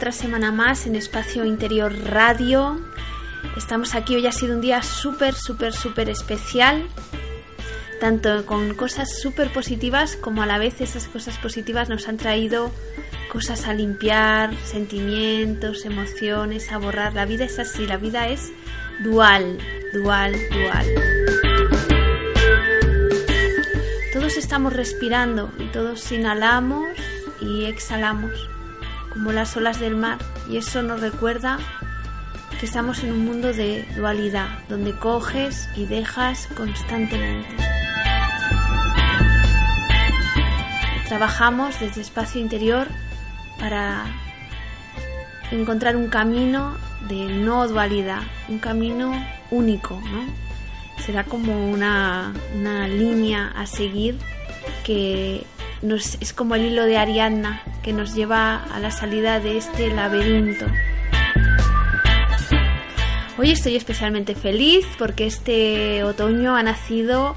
otra semana más en Espacio Interior Radio. Estamos aquí, hoy ha sido un día súper, súper, súper especial, tanto con cosas súper positivas como a la vez esas cosas positivas nos han traído cosas a limpiar, sentimientos, emociones, a borrar. La vida es así, la vida es dual, dual, dual. Todos estamos respirando y todos inhalamos y exhalamos como las olas del mar y eso nos recuerda que estamos en un mundo de dualidad, donde coges y dejas constantemente. Trabajamos desde espacio interior para encontrar un camino de no dualidad, un camino único. Será como una, una línea a seguir que es como el hilo de Ariadna que nos lleva a la salida de este laberinto. Hoy estoy especialmente feliz porque este otoño ha nacido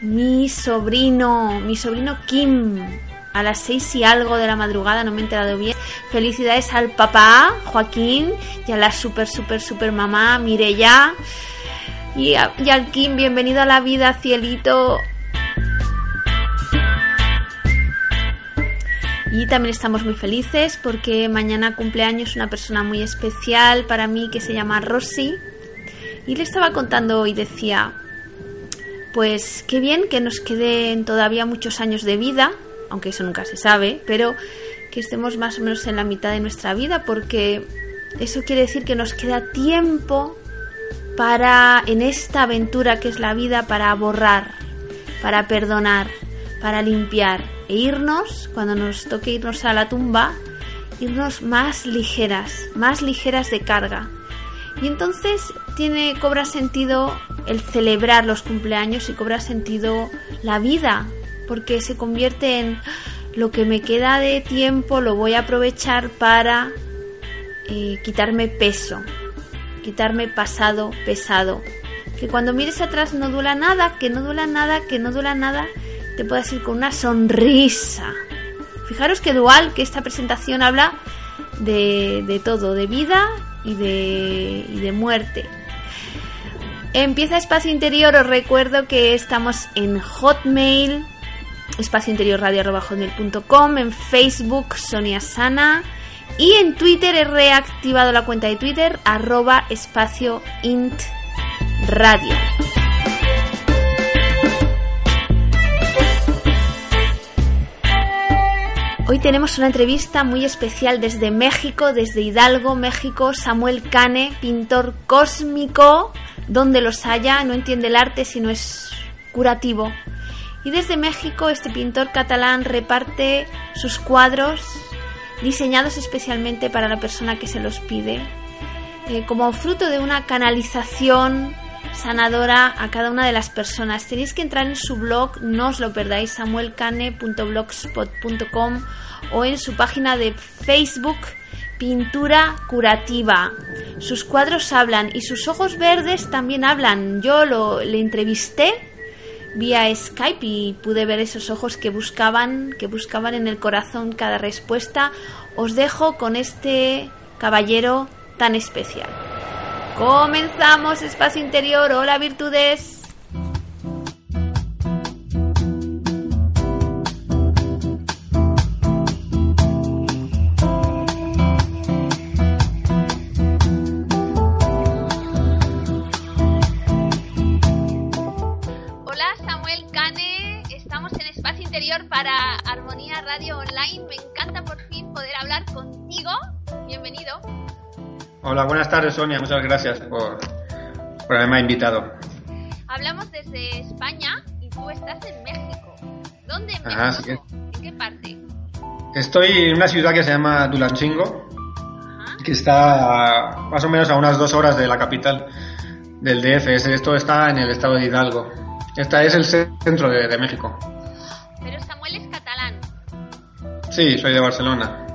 mi sobrino, mi sobrino Kim, a las seis y algo de la madrugada, no me he enterado bien. Felicidades al papá, Joaquín, y a la super, super, super mamá, Mireya. Y, y al Kim, bienvenido a la vida, cielito. Y también estamos muy felices porque mañana cumpleaños una persona muy especial para mí que se llama Rosy. Y le estaba contando y decía, pues qué bien que nos queden todavía muchos años de vida, aunque eso nunca se sabe, pero que estemos más o menos en la mitad de nuestra vida porque eso quiere decir que nos queda tiempo para, en esta aventura que es la vida, para borrar, para perdonar, para limpiar e irnos, cuando nos toque irnos a la tumba, irnos más ligeras, más ligeras de carga. Y entonces tiene, cobra sentido el celebrar los cumpleaños y cobra sentido la vida, porque se convierte en lo que me queda de tiempo lo voy a aprovechar para eh, quitarme peso, quitarme pasado pesado. Que cuando mires atrás no duela nada, que no duela nada, que no duela nada te puedas ir con una sonrisa. Fijaros que dual, que esta presentación habla de, de todo, de vida y de, y de muerte. Empieza Espacio Interior, os recuerdo que estamos en Hotmail, espacio interior radio.hotmail.com, en Facebook Sonia Sana y en Twitter he reactivado la cuenta de Twitter arroba espacio int radio. Hoy tenemos una entrevista muy especial desde México, desde Hidalgo, México, Samuel Cane, pintor cósmico, donde los haya, no entiende el arte si no es curativo. Y desde México este pintor catalán reparte sus cuadros diseñados especialmente para la persona que se los pide, eh, como fruto de una canalización sanadora a cada una de las personas. Tenéis que entrar en su blog, no os lo perdáis, samuelcane.blogspot.com o en su página de Facebook Pintura Curativa. Sus cuadros hablan y sus ojos verdes también hablan. Yo lo, le entrevisté vía Skype y pude ver esos ojos que buscaban, que buscaban en el corazón cada respuesta. Os dejo con este caballero tan especial. Comenzamos espacio interior. Hola virtudes. Sonia, muchas gracias por, por haberme invitado. Hablamos desde España y tú estás en México. ¿Dónde en Ajá, México? sí. ¿En qué parte? Estoy en una ciudad que se llama Tulancingo, Ajá. que está más o menos a unas dos horas de la capital del DF. Es- Esto está en el estado de Hidalgo. Esta es el centro de, de México. Pero Samuel es catalán, Sí, soy de Barcelona.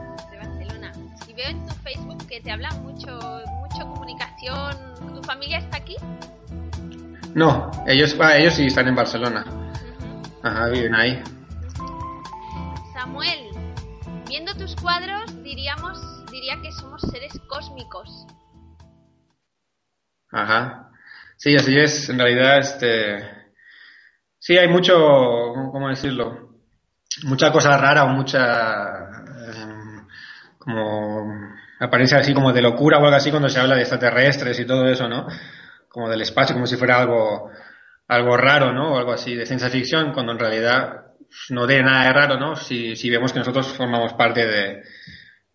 No, ellos, ah, ellos sí están en Barcelona. Ajá, viven ahí. Samuel, viendo tus cuadros diríamos, diría que somos seres cósmicos. Ajá. Sí, así es. En realidad, este, sí hay mucho, ¿cómo decirlo? Mucha cosa rara o mucha, em, como apariencia así como de locura o algo así cuando se habla de extraterrestres y todo eso, ¿no? Como del espacio, como si fuera algo, algo raro, ¿no? O algo así de ciencia ficción, cuando en realidad no tiene nada de raro, ¿no? Si, si vemos que nosotros formamos parte de,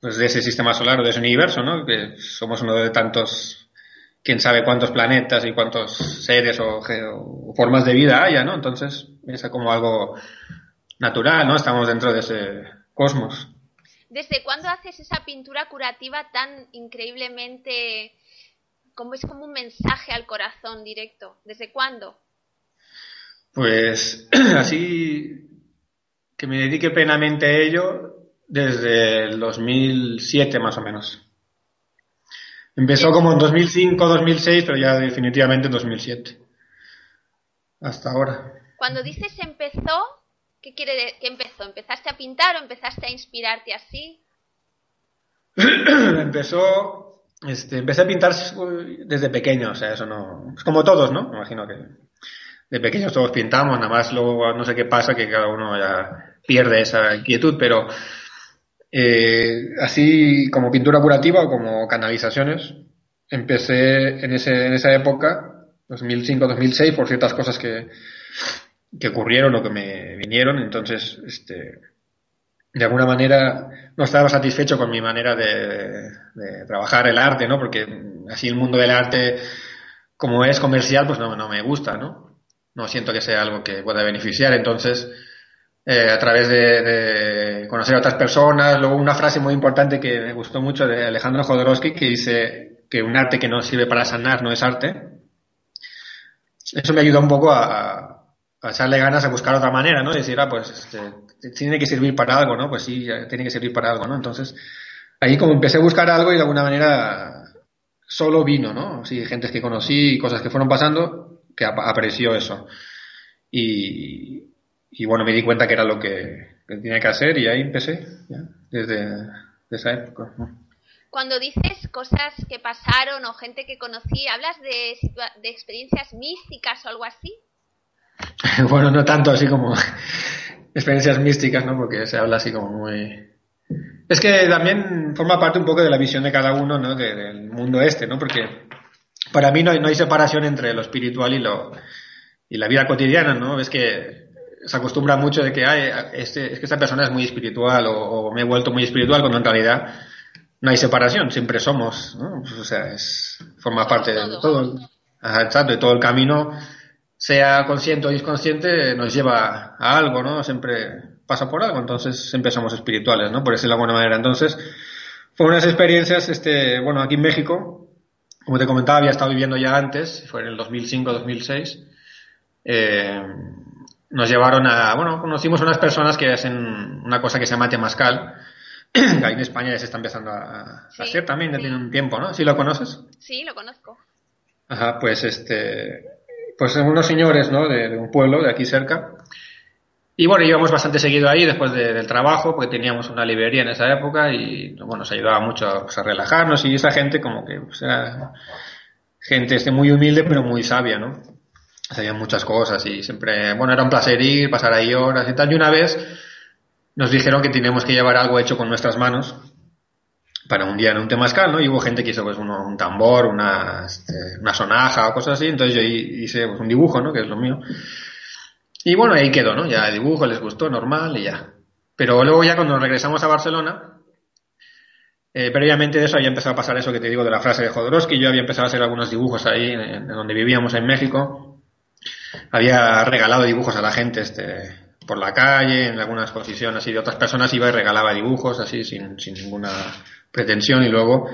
pues de ese sistema solar o de ese universo, ¿no? Que somos uno de tantos, quién sabe cuántos planetas y cuántos seres o, o formas de vida haya, ¿no? Entonces, es como algo natural, ¿no? Estamos dentro de ese cosmos. ¿Desde cuándo haces esa pintura curativa tan increíblemente, como es como un mensaje al corazón directo? ¿Desde cuándo? Pues así que me dedique plenamente a ello desde el 2007 más o menos. Empezó como en 2005, 2006, pero ya definitivamente en 2007. Hasta ahora. Cuando dices empezó, ¿Qué quiere decir que empezó? ¿Empezaste a pintar o empezaste a inspirarte así? Empezó, este, empecé a pintar desde pequeño, o sea, eso no, es como todos, ¿no? Me imagino que de pequeños todos pintamos, nada más luego no sé qué pasa que cada uno ya pierde esa inquietud, pero eh, así como pintura curativa o como canalizaciones, empecé en, ese, en esa época, 2005-2006, por ciertas cosas que, que ocurrieron o que me vinieron, entonces, este, de alguna manera no estaba satisfecho con mi manera de, trabajar el arte, ¿no? Porque así el mundo del arte, como es comercial, pues no, no me gusta, ¿no? No siento que sea algo que pueda beneficiar, entonces, eh, a través de, conocer a otras personas, luego una frase muy importante que me gustó mucho de Alejandro Jodorowsky, que dice que un arte que no sirve para sanar no es arte. Eso me ayudó un poco a a echarle ganas a buscar otra manera, ¿no? Y decir, ah, pues este, tiene que servir para algo, ¿no? Pues sí, tiene que servir para algo, ¿no? Entonces, ahí como empecé a buscar algo y de alguna manera solo vino, ¿no? Sí, gente que conocí cosas que fueron pasando que apreció eso. Y, y bueno, me di cuenta que era lo que, tenía que hacer y ahí empecé, ya, desde, esa época. Cuando dices cosas que pasaron o gente que conocí, ¿hablas de, de experiencias místicas o algo así? bueno, no tanto así como experiencias místicas, ¿no? Porque se habla así como muy... Es que también forma parte un poco de la visión de cada uno, ¿no? del mundo este, ¿no? Porque para mí no hay, no hay separación entre lo espiritual y lo y la vida cotidiana, ¿no? Es que se acostumbra mucho de que Ay, este, es que esta persona es muy espiritual o, me he vuelto muy espiritual cuando en realidad no hay separación, siempre somos, ¿no? Pues, o sea, es, forma parte de todo. exacto, de todo el camino sea consciente o inconsciente, nos lleva a algo, ¿no? Siempre pasa por algo, entonces siempre somos espirituales, ¿no? Por decirlo de alguna manera. Entonces, fueron unas experiencias, este, bueno, aquí en México, como te comentaba, había estado viviendo ya antes, fue en el 2005-2006. Eh, nos llevaron a, bueno, conocimos unas personas que hacen una cosa que se llama temascal, que ahí en España ya se está empezando a, hacer también, ya tiene un tiempo, ¿no? ¿Sí lo conoces? Sí, lo conozco. Ajá, pues este, pues unos señores, ¿no? De, un pueblo de aquí cerca. Y bueno, íbamos bastante seguido ahí después del trabajo, porque teníamos una librería en esa época y bueno, nos ayudaba mucho pues, a relajarnos y esa gente como que pues, era gente este, muy humilde pero muy sabia, ¿no? Sabían muchas cosas y siempre, bueno, era un placer ir, pasar ahí horas y tal. Y una vez nos dijeron que teníamos que llevar algo hecho con nuestras manos para un día en un temazcal, ¿no? Y hubo gente que hizo pues un tambor, una, este, una sonaja o cosas así, entonces yo hice pues, un dibujo, ¿no? Que es lo mío. Y bueno, ahí quedó, ¿no? Ya el dibujo les gustó, normal y ya. Pero luego ya cuando regresamos a Barcelona, eh, previamente de eso había empezado a pasar eso que te digo de la frase de Jodorowsky, yo había empezado a hacer algunos dibujos ahí en, donde vivíamos en México. Había regalado dibujos a la gente este, por la calle, en alguna exposición así de otras personas, iba y regalaba dibujos así sin, sin ninguna pretensión y luego,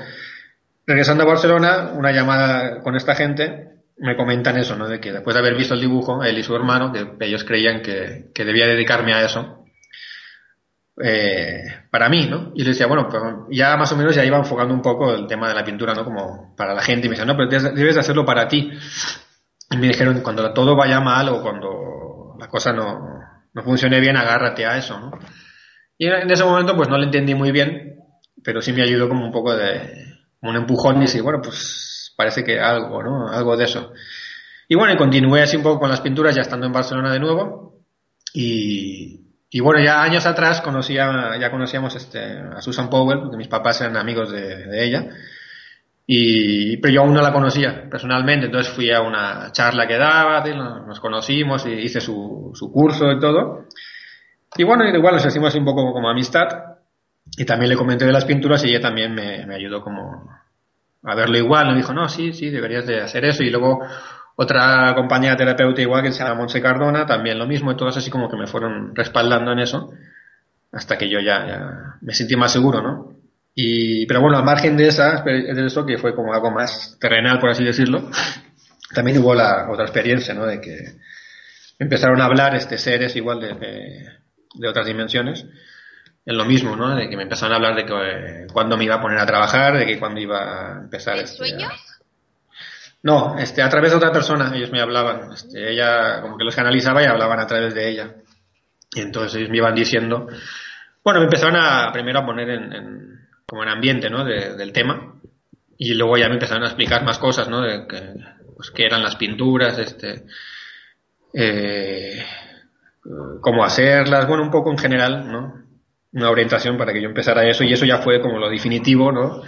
regresando a Barcelona, una llamada con esta gente, me comentan eso, ¿no? De que después de haber visto el dibujo, él y su hermano, que ellos creían que, que debía dedicarme a eso, eh, para mí, ¿no? Y les decía, bueno, pues ya más o menos ya iba enfocando un poco el tema de la pintura, ¿no? Como para la gente, y me decían, no, pero debes de hacerlo para ti. Y me dijeron, cuando todo vaya mal o cuando la cosa no, no funcione bien, agárrate a eso, ¿no? Y en ese momento pues no lo entendí muy bien, pero sí me ayudó como un poco de un empujón y sí, bueno, pues parece que algo, ¿no? Algo de eso. Y bueno, y continué así un poco con las pinturas ya estando en Barcelona de nuevo. Y, y bueno, ya años atrás conocía, ya conocíamos este, a Susan Powell, porque mis papás eran amigos de, de ella. Y, pero yo aún no la conocía personalmente, entonces fui a una charla que daba, nos conocimos y hice su, su curso y todo. Y bueno, igual nos hicimos un poco como amistad. Y también le comenté de las pinturas y ella también me, me ayudó como a verlo igual. Me dijo, no, sí, sí, deberías de hacer eso. Y luego otra compañía terapeuta igual que se llama Montse Cardona, también lo mismo. Y todos así como que me fueron respaldando en eso. Hasta que yo ya, ya me sentí más seguro, ¿no? Y, pero bueno, al margen de, esa, de eso, que fue como algo más terrenal, por así decirlo, también hubo la otra experiencia, ¿no? De que empezaron a hablar este seres igual de, de, de otras dimensiones en lo mismo, ¿no? De que me empezaron a hablar de que eh, cuándo me iba a poner a trabajar, de que cuándo iba a empezar. ¿En este, sueños? a- No, este, a través de otra persona, ellos me hablaban. Este, ella, como que los canalizaba y hablaban a través de ella. Y entonces ellos me iban diciendo. Bueno, me empezaron a primero a poner en, en- como en ambiente, ¿no? De- del tema. Y luego ya me empezaron a explicar más cosas, ¿no? De que, pues, qué eran las pinturas, este. Eh, cómo hacerlas, bueno, un poco en general, ¿no? Una orientación para que yo empezara eso y eso ya fue como lo definitivo, ¿no?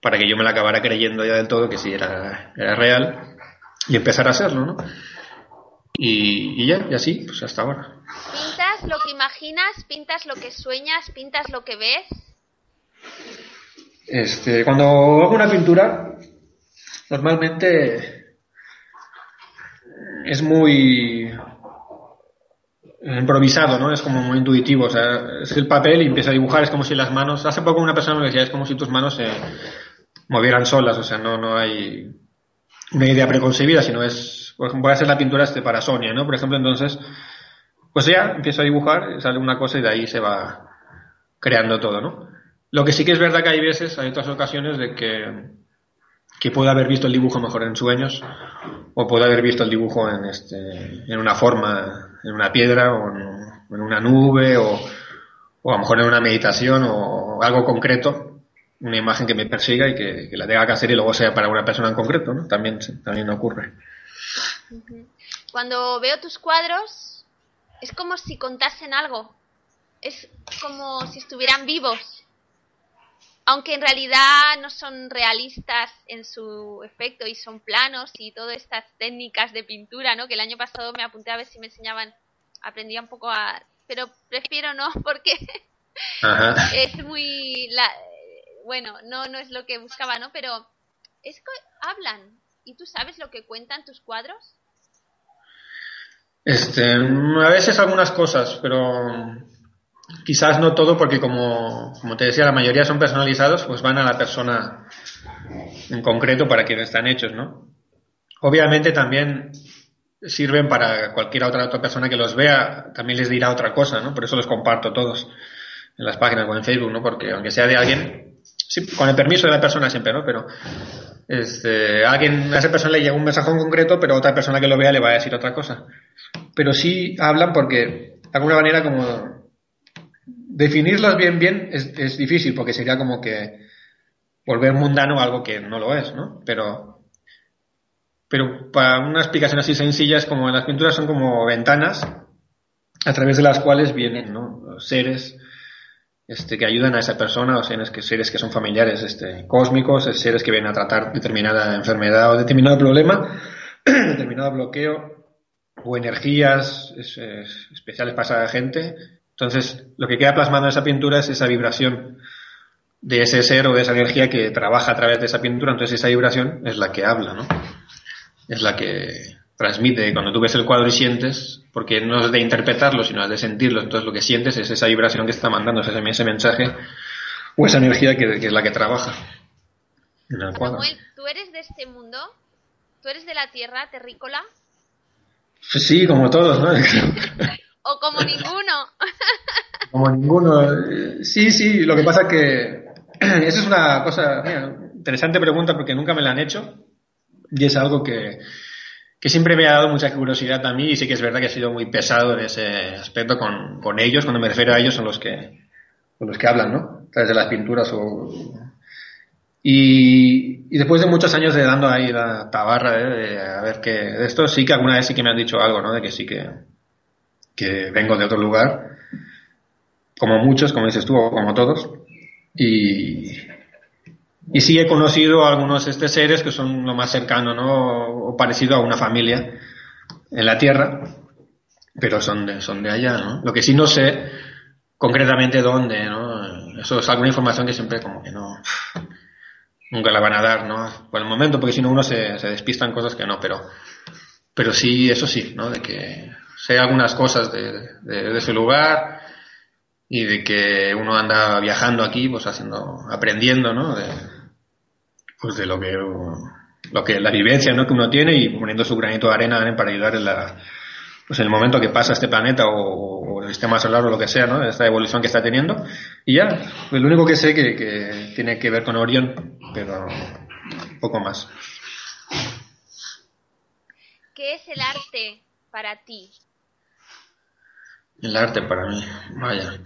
Para que yo me la acabara creyendo ya del todo que sí era, era real y empezar a hacerlo, ¿no? Y, y ya, y así, pues hasta ahora. ¿Pintas lo que imaginas? ¿Pintas lo que sueñas? ¿Pintas lo que ves? Este, cuando hago una pintura, normalmente es muy improvisado, ¿no? Es como muy intuitivo, o sea, es el papel y empieza a dibujar, es como si las manos, hace poco una persona me decía, es como si tus manos se movieran solas, o sea, no, no hay una idea preconcebida, sino es, por ejemplo, voy a hacer la pintura este para Sonia, ¿no? Por ejemplo, entonces, pues ya empiezo a dibujar, sale una cosa y de ahí se va creando todo, ¿no? Lo que sí que es verdad que hay veces, hay otras ocasiones de que, que puedo haber visto el dibujo mejor en sueños o puedo haber visto el dibujo en, este, en una forma, en una piedra o en, en una nube o, o a lo mejor en una meditación o algo concreto, una imagen que me persiga y que, que la tenga que hacer y luego sea para una persona en concreto, ¿no? También, también ocurre. Cuando veo tus cuadros, es como si contasen algo. Es como si estuvieran vivos. Aunque en realidad no son realistas en su efecto y son planos y todas estas técnicas de pintura, ¿no? Que el año pasado me apunté a ver si me enseñaban, aprendía un poco a... Pero prefiero no, porque Ajá. es muy... La... Bueno, no, no es lo que buscaba, ¿no? Pero es que hablan. ¿Y tú sabes lo que cuentan tus cuadros? Este, a veces algunas cosas, pero quizás no todo porque como, como te decía, la mayoría son personalizados, pues van a la persona en concreto para quien están hechos, ¿no? Obviamente también sirven para cualquier otra, otra persona que los vea, también les dirá otra cosa, ¿no? Por eso los comparto todos en las páginas o en Facebook, ¿no? Porque aunque sea de alguien, sí, con el permiso de la persona siempre, ¿no? Pero este, alguien, a esa persona le llega un mensaje en concreto, pero otra persona que lo vea le va a decir otra cosa. Pero sí hablan porque, de alguna manera, como definirlos bien, bien es, difícil, porque sería como que volver mundano algo que no lo es, ¿no? Pero, pero para una explicación así sencilla es como las pinturas son como ventanas a través de las cuales vienen, ¿no? Seres este, que ayudan a esa persona, o seres que, seres que son familiares este, cósmicos, seres que vienen a tratar determinada enfermedad o determinado problema, determinado bloqueo o energías es, es, especiales para esa gente. Entonces, lo que queda plasmado en esa pintura es esa vibración de ese ser o de esa energía que trabaja a través de esa pintura. Entonces, esa vibración es la que habla, ¿no? Es la que transmite. Cuando tú ves el cuadro y sientes, porque no es de interpretarlo, sino es de sentirlo. Entonces, lo que sientes es esa vibración que está mandando, ese, ese mensaje o esa energía que, que, es la que trabaja en el cuadro. Samuel, ¿tú eres de este mundo? ¿Tú eres de la tierra terrícola? Sí, como todos, ¿no? ¿O como ninguno? como ninguno. Sí, sí, lo que pasa que esa es una cosa, interesante pregunta porque nunca me la han hecho y es algo que, que siempre me ha dado mucha curiosidad a mí y sí que es verdad que he sido muy pesado en ese aspecto con, con ellos, cuando me refiero a ellos son los que los que hablan, ¿no? A través de las pinturas. Y, después de muchos años de dando ahí la tabarra de, a ver qué de esto, sí que alguna vez sí que me han dicho algo, ¿no? De que sí que, que vengo de otro lugar, como muchos, como dices tú, o como todos, y, y sí he conocido a algunos estos seres que son lo más cercano, ¿no? O parecido a una familia en la Tierra, pero son de, son de allá, ¿no? Lo que sí no sé concretamente dónde, ¿no? Eso es alguna información que siempre como que no, nunca la van a dar, ¿no? Por el momento, porque si no uno se, se despista cosas que no, pero, pero sí, eso sí, ¿no? De que sé algunas cosas de, de, ese lugar y de que uno anda viajando aquí, pues haciendo, aprendiendo, ¿no? De, pues de lo que, lo que, la vivencia, ¿no? Que uno tiene y poniendo su granito de arena para ayudar en la, pues en el momento que pasa este planeta o, o el sistema solar o lo que sea, ¿no? Esta evolución que está teniendo. Y ya, pues lo único que sé que, que tiene que ver con Orión, pero poco más. ¿Qué es el arte para ti? El arte para mí, vaya.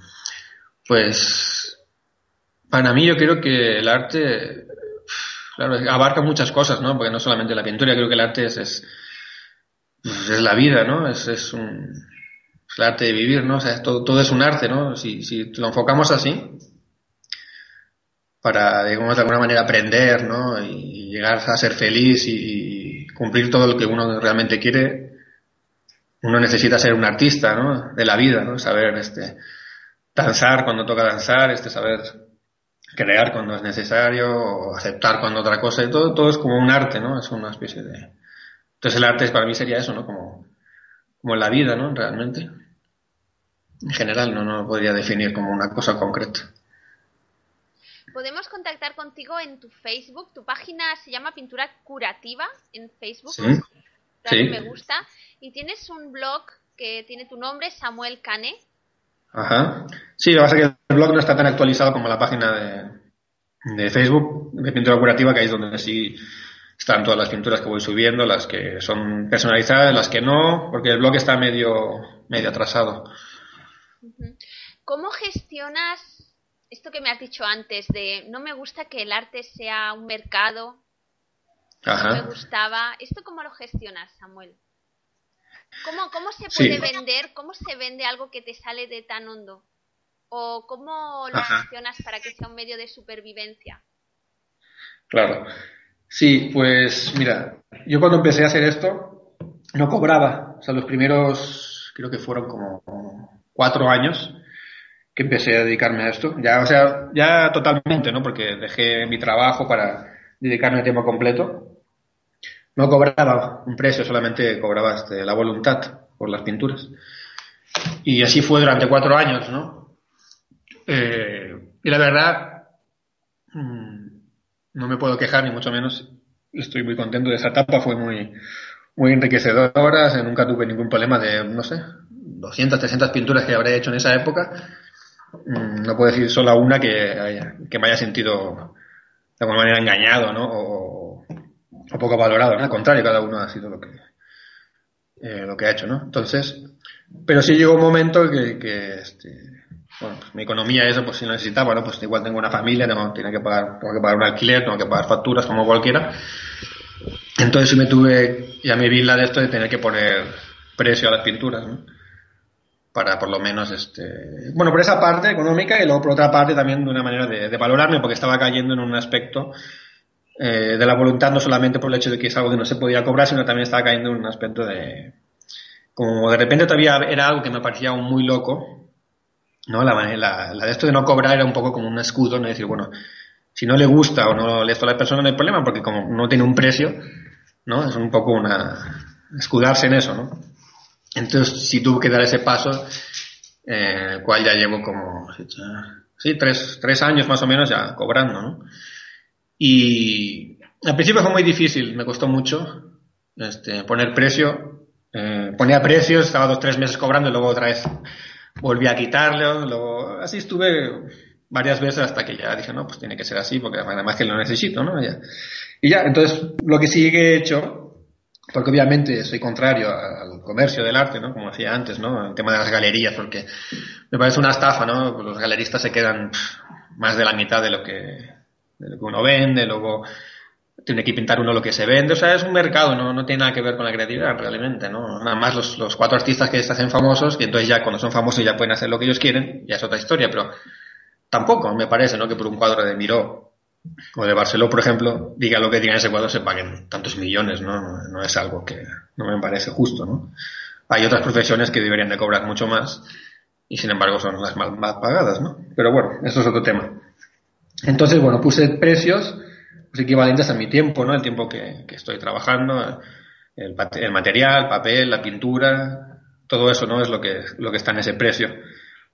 Pues para mí yo creo que el arte, claro, abarca muchas cosas, ¿no? Porque no solamente la pintura, creo que el arte es, es, es la vida, ¿no? Es, es un es el arte de vivir, ¿no? O sea, todo, todo es un arte, ¿no? Si, si lo enfocamos así, para, digamos, de alguna manera aprender, ¿no? Y llegar a ser feliz y cumplir todo lo que uno realmente quiere, uno necesita ser un artista, ¿no? De la vida, ¿no? Saber, este, danzar cuando toca danzar, este, saber crear cuando es necesario, o aceptar cuando otra cosa, y todo, todo es como un arte, ¿no? Es una especie de... Entonces el arte para mí sería eso, ¿no? Como, como la vida, ¿no? Realmente. En general, no, no lo podría definir como una cosa concreta. Podemos contactar contigo en tu Facebook. Tu página se llama Pintura Curativa en Facebook. Sí. Sí. me gusta. Y tienes un blog que tiene tu nombre, Samuel Cane. Ajá. Sí, lo que pasa es que el blog no está tan actualizado como la página de, de Facebook de pintura curativa, que ahí es donde sí están todas las pinturas que voy subiendo, las que son personalizadas, las que no, porque el blog está medio, medio atrasado. ¿Cómo gestionas esto que me has dicho antes de no me gusta que el arte sea un mercado? No me gustaba. ¿Esto cómo lo gestionas, Samuel? ¿Cómo, cómo se Sí. puede vender? ¿Cómo se vende algo que te sale de tan hondo? ¿O cómo lo Ajá. gestionas para que sea un medio de supervivencia? Claro. Sí, pues mira, yo cuando empecé a hacer esto no cobraba. O sea, los primeros, creo que fueron como cuatro años que empecé a dedicarme a esto. Ya, o sea, ya totalmente, ¿no? Porque dejé mi trabajo para dedicarme a tiempo completo. No cobraba un precio, solamente cobraba este, la voluntad por las pinturas. Y así fue durante cuatro años, ¿no? Eh, y la verdad, mm, no me puedo quejar, ni mucho menos. Estoy muy contento de esa etapa, fue muy, muy enriquecedora. nunca tuve ningún problema de, no sé, 200, 300 pinturas que habré hecho en esa época. Mm, No puedo decir solo una que, que me haya sentido de alguna manera engañado, ¿no? O, o poco valorado, ¿no? Al contrario, cada uno ha sido lo que, eh, lo que ha hecho, ¿no? Entonces, pero sí llegó un momento que, que este, bueno, pues mi economía eso pues si necesitaba, ¿no? Pues igual tengo una familia, tengo, tengo que pagar, tengo que pagar un alquiler, tengo que pagar facturas como cualquiera. Entonces me tuve, ya me vi la de esto de tener que poner precio a las pinturas, ¿no? Para por lo menos, este, bueno, por esa parte económica y luego por otra parte también de una manera de, de valorarme porque estaba cayendo en un aspecto eh, de la voluntad no solamente por el hecho de que es algo que no se podía cobrar, sino también estaba cayendo en un aspecto de, como de repente todavía era algo que me parecía aún muy loco, ¿no? La, la, la de esto de no cobrar era un poco como un escudo, ¿no? Es decir, bueno, si no le gusta o no le esto a la persona no hay problema porque como no tiene un precio, ¿no? Es un poco una, escudarse en eso, ¿no? Entonces sí tuve que dar ese paso, eh, el cual ya llevo como, sí, tres, tres años más o menos ya cobrando, ¿no? Y al principio fue muy difícil, me costó mucho este, poner precio. Eh, ponía precios, estaba dos tres meses cobrando y luego otra vez volví a quitarlo. Luego, así estuve varias veces hasta que ya dije, no, pues tiene que ser así porque además que lo necesito, ¿no? Ya. Y ya, entonces lo que sí que he hecho porque obviamente soy contrario al comercio del arte, ¿no? Como decía antes, ¿no? El tema de las galerías, porque me parece una estafa, ¿no? Pues los galeristas se quedan más de la mitad de lo que, de lo que uno vende, luego tiene que pintar uno lo que se vende, o sea, es un mercado, no, no tiene nada que ver con la creatividad realmente, ¿no? Nada más los, los cuatro artistas que se hacen famosos, que entonces ya cuando son famosos ya pueden hacer lo que ellos quieren, ya es otra historia, pero tampoco me parece, ¿no? Que por un cuadro de Miró o de Barceló, por ejemplo, diga lo que diga en ese cuadro, se paguen tantos millones, ¿no? ¿no? es algo que no me parece justo, ¿no? Hay otras profesiones que deberían de cobrar mucho más y sin embargo son las más, más pagadas, ¿no? Pero bueno, eso es otro tema. Entonces, bueno, puse precios pues, equivalentes a mi tiempo, ¿no? El tiempo que, que estoy trabajando, el, el, material, papel, la pintura, todo eso, ¿no? Es lo que, lo que está en ese precio.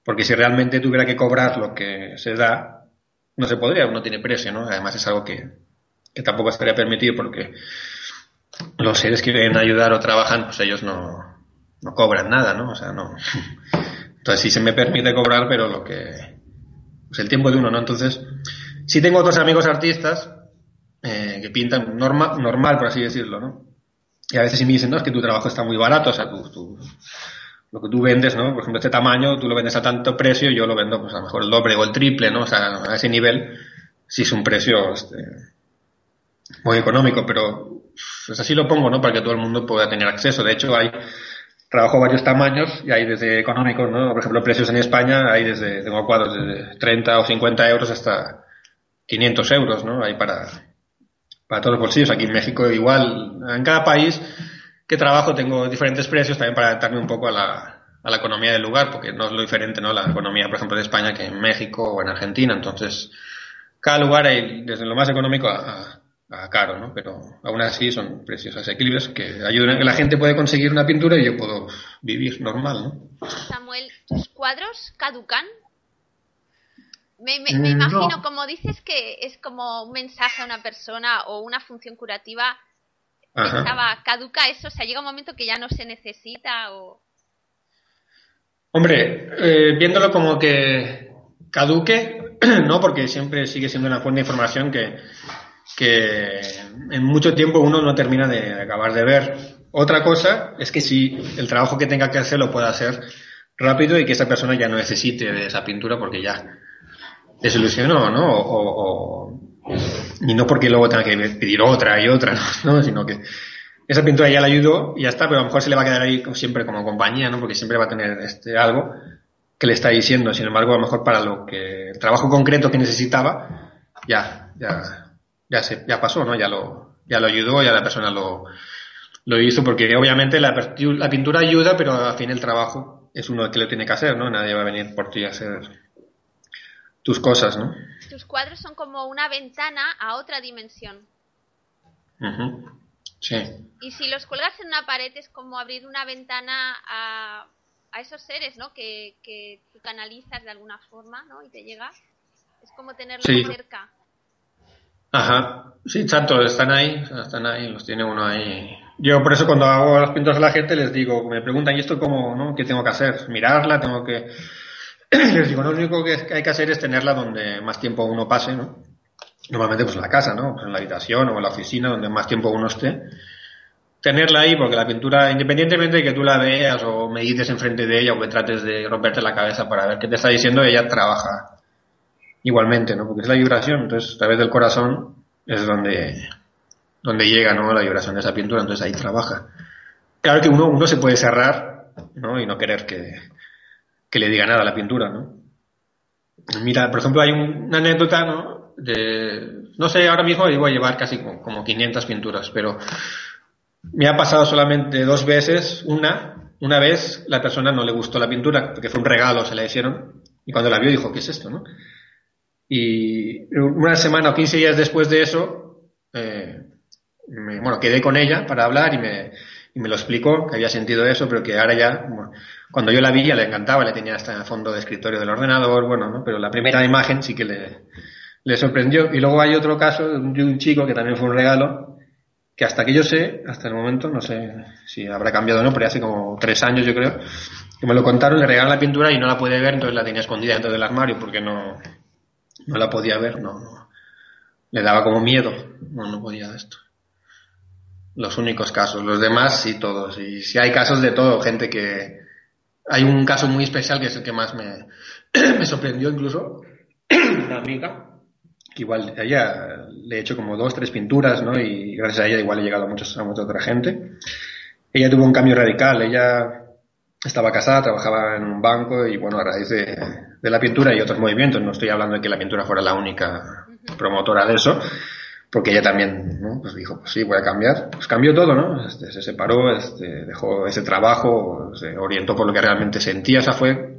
Porque si realmente tuviera que cobrar lo que se da, no se podría, uno tiene precio, ¿no? Además es algo que, que tampoco estaría permitido porque los seres que vienen a ayudar o trabajan, pues ellos no, no cobran nada, ¿no? O sea, no. Entonces sí se me permite cobrar, pero lo que... Pues el tiempo de uno, ¿no? Entonces, sí tengo otros amigos artistas eh, que pintan norma, normal, por así decirlo, ¿no? Y a veces sí me dicen, no, es que tu trabajo está muy barato, o sea, tu, tu, lo que tú vendes, ¿no? Por ejemplo, este tamaño, tú lo vendes a tanto precio, yo lo vendo, pues a lo mejor el doble o el triple, ¿no? O sea, a ese nivel, sí es un precio este, muy económico, pero pues así lo pongo, ¿no? Para que todo el mundo pueda tener acceso. De hecho, hay, trabajo varios tamaños y hay desde económicos, ¿no? Por ejemplo, precios en España, hay desde, tengo cuadros de 30 o 50 euros hasta 500 euros, ¿no? Hay para, para todos los bolsillos. Aquí en México igual, en cada país que trabajo tengo diferentes precios también para adaptarme un poco a la, a la economía del lugar, porque no es lo diferente, ¿no? La economía, por ejemplo, de España que en México o en Argentina. Entonces, cada lugar hay desde lo más económico a, a, caro, ¿no? Pero aún así son precios asequibles que ayudan a que la gente puede conseguir una pintura y yo puedo vivir normal, ¿no? Samuel, ¿tus cuadros caducan? Me, me, me imagino, no. como dices, que es como un mensaje a una persona o una función curativa estaba caduca eso, o sea, llega un momento que ya no se necesita o... Hombre, eh, viéndolo como que caduque, no, porque siempre sigue siendo una fuente de información que, que en mucho tiempo uno no termina de acabar de ver. Otra cosa es que si el trabajo que tenga que hacer lo pueda hacer rápido y que esa persona ya no necesite de esa pintura porque ya desilusionó, ¿no? O, o, y no porque luego tenga que pedir otra y otra, ¿no? Sino que esa pintura ya le ayudó y ya está, pero a lo mejor se le va a quedar ahí siempre como compañía, ¿no? Porque siempre va a tener este algo que le está diciendo. Sin embargo, a lo mejor para lo que el trabajo concreto que necesitaba, ya, ya, ya se, ya pasó, ¿no? Ya lo, ya lo ayudó, ya la persona lo, lo hizo, porque obviamente la, la pintura ayuda, pero al fin el trabajo es uno que lo tiene que hacer, ¿no? Nadie va a venir por ti a hacer tus cosas, ¿no? Tus cuadros son como una ventana a otra dimensión. Uh -huh. Sí. Y si los cuelgas en una pared es como abrir una ventana a, a esos seres, ¿no? Que, que tú canalizas de alguna forma, ¿no? Y te llega. Es como tenerlos Sí. cerca. Ajá, sí, exacto, están ahí, están ahí, los tiene uno ahí. Yo por eso cuando hago las pinturas a la gente les digo, me preguntan, ¿y esto cómo, no? ¿Qué tengo que hacer? ¿Mirarla? ¿Tengo que...? Les digo, lo único que hay que hacer es tenerla donde más tiempo uno pase, ¿no? Normalmente pues en la casa, ¿no? Pues en la habitación o en la oficina, donde más tiempo uno esté. Tenerla ahí, porque la pintura, independientemente de que tú la veas o medites enfrente de ella o que trates de romperte la cabeza para ver qué te está diciendo, ella trabaja igualmente, ¿no? Porque es la vibración, entonces a través del corazón es donde, donde llega, ¿no? La vibración de esa pintura, entonces ahí trabaja. Claro que uno, uno se puede cerrar, ¿no? Y no querer que, que le diga nada a la pintura, ¿no? Mira, por ejemplo, hay un, una anécdota, ¿no? De, no sé, ahora mismo voy a llevar casi como, como 500 pinturas, pero me ha pasado solamente dos veces. Una, una vez la persona no le gustó la pintura, porque fue un regalo, se la hicieron, y cuando la vio dijo, ¿qué es esto, no? Y una semana o 15 días después de eso, eh, me, bueno, quedé con ella para hablar y me, y me lo explicó, que había sentido eso, pero que ahora ya, bueno, cuando yo la vi ya le encantaba, le tenía hasta en el fondo de escritorio del ordenador, bueno, ¿no? pero la primera imagen sí que le, le sorprendió. Y luego hay otro caso de un chico que también fue un regalo, que hasta que yo sé, hasta el momento, no sé si habrá cambiado o no, pero hace como tres años yo creo, que me lo contaron, le regalaron la pintura y no la puede ver, entonces la tenía escondida dentro del armario porque no, no la podía ver, no, no. Le daba como miedo, no, no podía esto. los únicos casos. Los demás sí todos. Y si hay casos de todo, gente que... Hay un caso muy especial que es el que más me, me sorprendió incluso. Una amiga, que igual a ella le he hecho como dos, tres pinturas, ¿no? Y gracias a ella igual he llegado a, muchos, a mucha otra gente. Ella tuvo un cambio radical. Ella estaba casada, trabajaba en un banco y bueno, a raíz de, de la pintura y otros movimientos, no estoy hablando de que la pintura fuera la única promotora de eso, porque ella también ¿no? pues dijo, pues sí, voy a cambiar. Pues cambió todo, ¿no? Este, se separó, este, dejó ese trabajo, se orientó por lo que realmente sentía. O sea, fue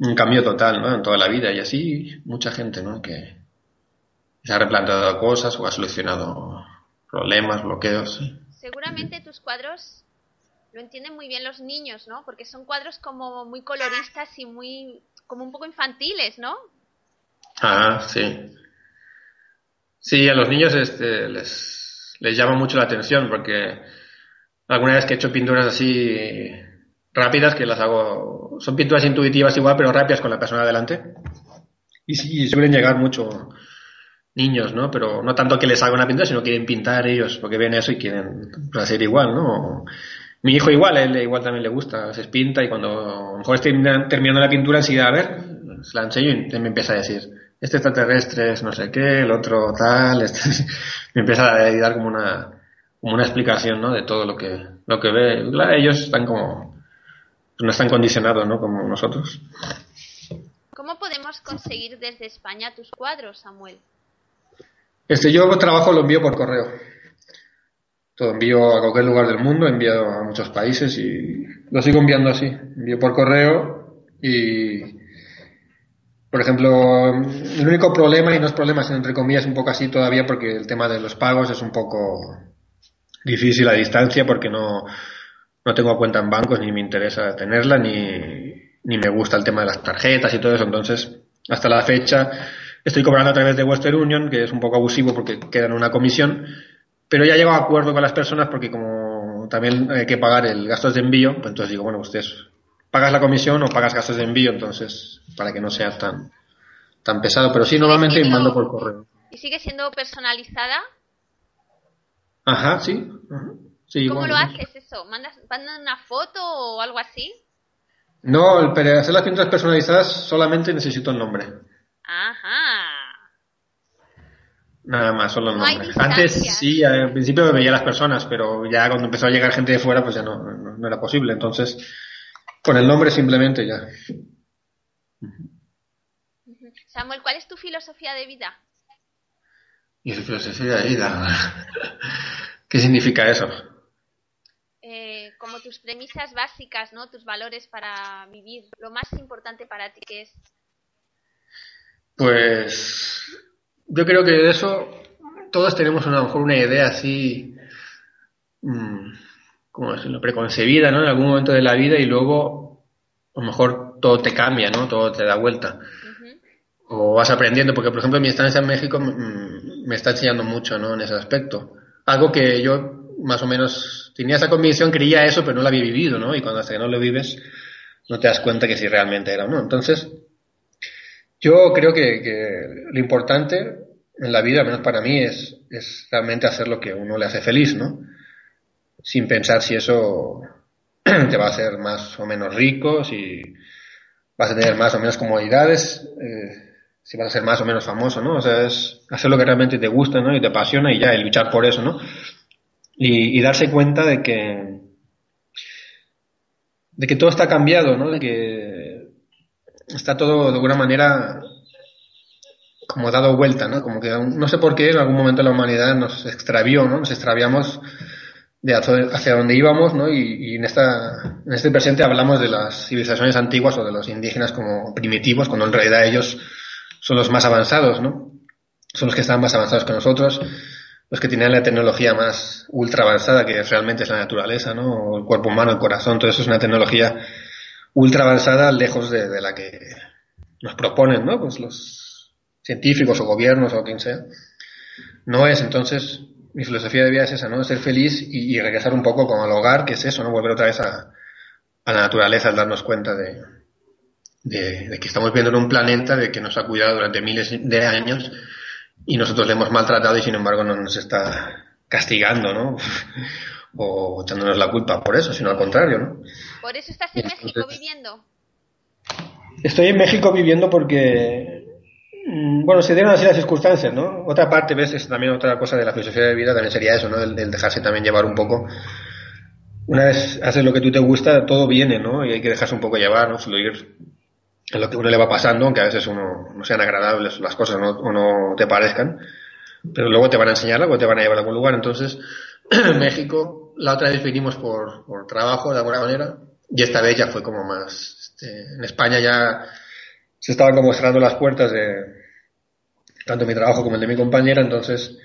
un cambio total, ¿no? En toda la vida. Y así mucha gente, ¿no? Que se ha replanteado cosas o ha solucionado problemas, bloqueos. Seguramente tus cuadros lo entienden muy bien los niños, ¿no? Porque son cuadros como muy coloristas y muy, como un poco infantiles, ¿no? Ah, sí. Sí, a los niños este, les, llama mucho la atención porque alguna vez que he hecho pinturas así rápidas, que las hago, son pinturas intuitivas igual, pero rápidas con la persona delante. Y sí, suelen llegar mucho niños, ¿no? Pero no tanto que les haga una pintura, sino quieren pintar ellos, porque ven eso y quieren hacer igual, ¿no? Mi hijo igual, él igual también le gusta, se pinta y cuando a lo mejor estoy terminando la pintura enseguida, a ver, se la enseño y me empieza a decir, este extraterrestre es no sé qué, el otro tal, este, me empieza a dar como una, como una explicación, ¿no? De todo lo que, lo que ve. Claro, ellos están como, no están condicionados, ¿no? Como nosotros. ¿Cómo podemos conseguir desde España tus cuadros, Samuel? Este, yo trabajo, lo envío por correo. Todo envío a cualquier lugar del mundo, envío a muchos países y lo sigo enviando así. Envío por correo y, por ejemplo, el único problema, y no es problema, sino entre comillas un poco así todavía, porque el tema de los pagos es un poco difícil a distancia, porque no, no tengo cuenta en bancos, ni me interesa tenerla, ni, ni me gusta el tema de las tarjetas y todo eso. Entonces, hasta la fecha, estoy cobrando a través de Western Union, que es un poco abusivo porque queda en una comisión, pero ya llego a acuerdo con las personas porque como también hay que pagar el gastos de envío, pues entonces digo, bueno, ustedes pagas la comisión o pagas gastos de envío, entonces para que no sea tan tan pesado, pero sí normalmente mando por correo. ¿Y sigue siendo personalizada? Ajá, sí. sí ¿Cómo lo haces eso? ¿Mandas, ¿Mandan una foto o algo así? No, para hacer las pinturas personalizadas solamente necesito el nombre. Ajá. Nada más, solo el nombre. Antes sí, al principio me veía las personas, pero ya cuando empezó a llegar gente de fuera, pues ya no, no, no era posible. Entonces, con el nombre simplemente ya. Samuel, ¿cuál es tu filosofía de vida? ¿Y su filosofía de vida? ¿Qué significa eso? Eh, como tus premisas básicas, ¿no? Tus valores para vivir. Lo más importante para ti que es. Pues yo creo que de eso todos tenemos a lo mejor una idea así, mmm, ¿cómo decirlo?, preconcebida, ¿no? En algún momento de la vida y luego a lo mejor todo te cambia, ¿no? Todo te da vuelta. O vas aprendiendo, porque por ejemplo mi estancia en México me está enseñando mucho, ¿no? En ese aspecto. Algo que yo más o menos tenía esa convicción, creía eso, pero no lo había vivido, ¿no? Y cuando hasta que no lo vives, no te das cuenta que si realmente era o no. Entonces, yo creo que, que, lo importante en la vida, al menos para mí, es, es realmente hacer lo que uno le hace feliz, ¿no? Sin pensar si eso te va a hacer más o menos rico, si vas a tener más o menos comodidades, eh, si vas a ser más o menos famoso, ¿no? O sea, es hacer lo que realmente te gusta, ¿no? Y te apasiona y ya, y luchar por eso, ¿no? Y, y darse cuenta de que de que todo está cambiado, ¿no? De que está todo de alguna manera como dado vuelta, ¿no? Como que no sé por qué en algún momento la humanidad nos extravió, ¿no? Nos extraviamos de hacia dónde íbamos, ¿no? Y, en, esta, en este presente hablamos de las civilizaciones antiguas o de los indígenas como primitivos, cuando en realidad ellos son los más avanzados, ¿no? Son los que están más avanzados que nosotros, los que tienen la tecnología más ultra avanzada, que realmente es la naturaleza, ¿no? El cuerpo humano, el corazón, todo eso es una tecnología ultra avanzada, lejos de, de la que nos proponen, ¿no? Pues los científicos o gobiernos o quien sea. No es, entonces, mi filosofía de vida es esa, ¿no? Ser feliz y, y regresar un poco como al hogar, que es eso, ¿no? Volver otra vez a, a la naturaleza al darnos cuenta de, de, de, que estamos viendo en un planeta de que nos ha cuidado durante miles de años y nosotros le hemos maltratado y sin embargo no nos está castigando, ¿no? o echándonos la culpa por eso, sino al contrario, ¿no? Por eso estás en México viviendo. Estoy en México viviendo porque, bueno, se dieron así las circunstancias, ¿no? Otra parte, ves, es también otra cosa de la filosofía de vida, también sería eso, ¿no? El, dejarse también llevar un poco. Una vez haces lo que tú te gusta, todo viene, ¿no? Y hay que dejarse un poco llevar, ¿no? Fluir en lo que uno le va pasando, aunque a veces uno no sean agradables las cosas ¿no? o no te parezcan, pero luego te van a enseñar algo, te van a llevar a algún lugar. Entonces, México, la otra vez vinimos por, por trabajo, de alguna manera, y esta vez ya fue como más este, en España ya se estaban como cerrando las puertas de tanto mi trabajo como el de mi compañera, entonces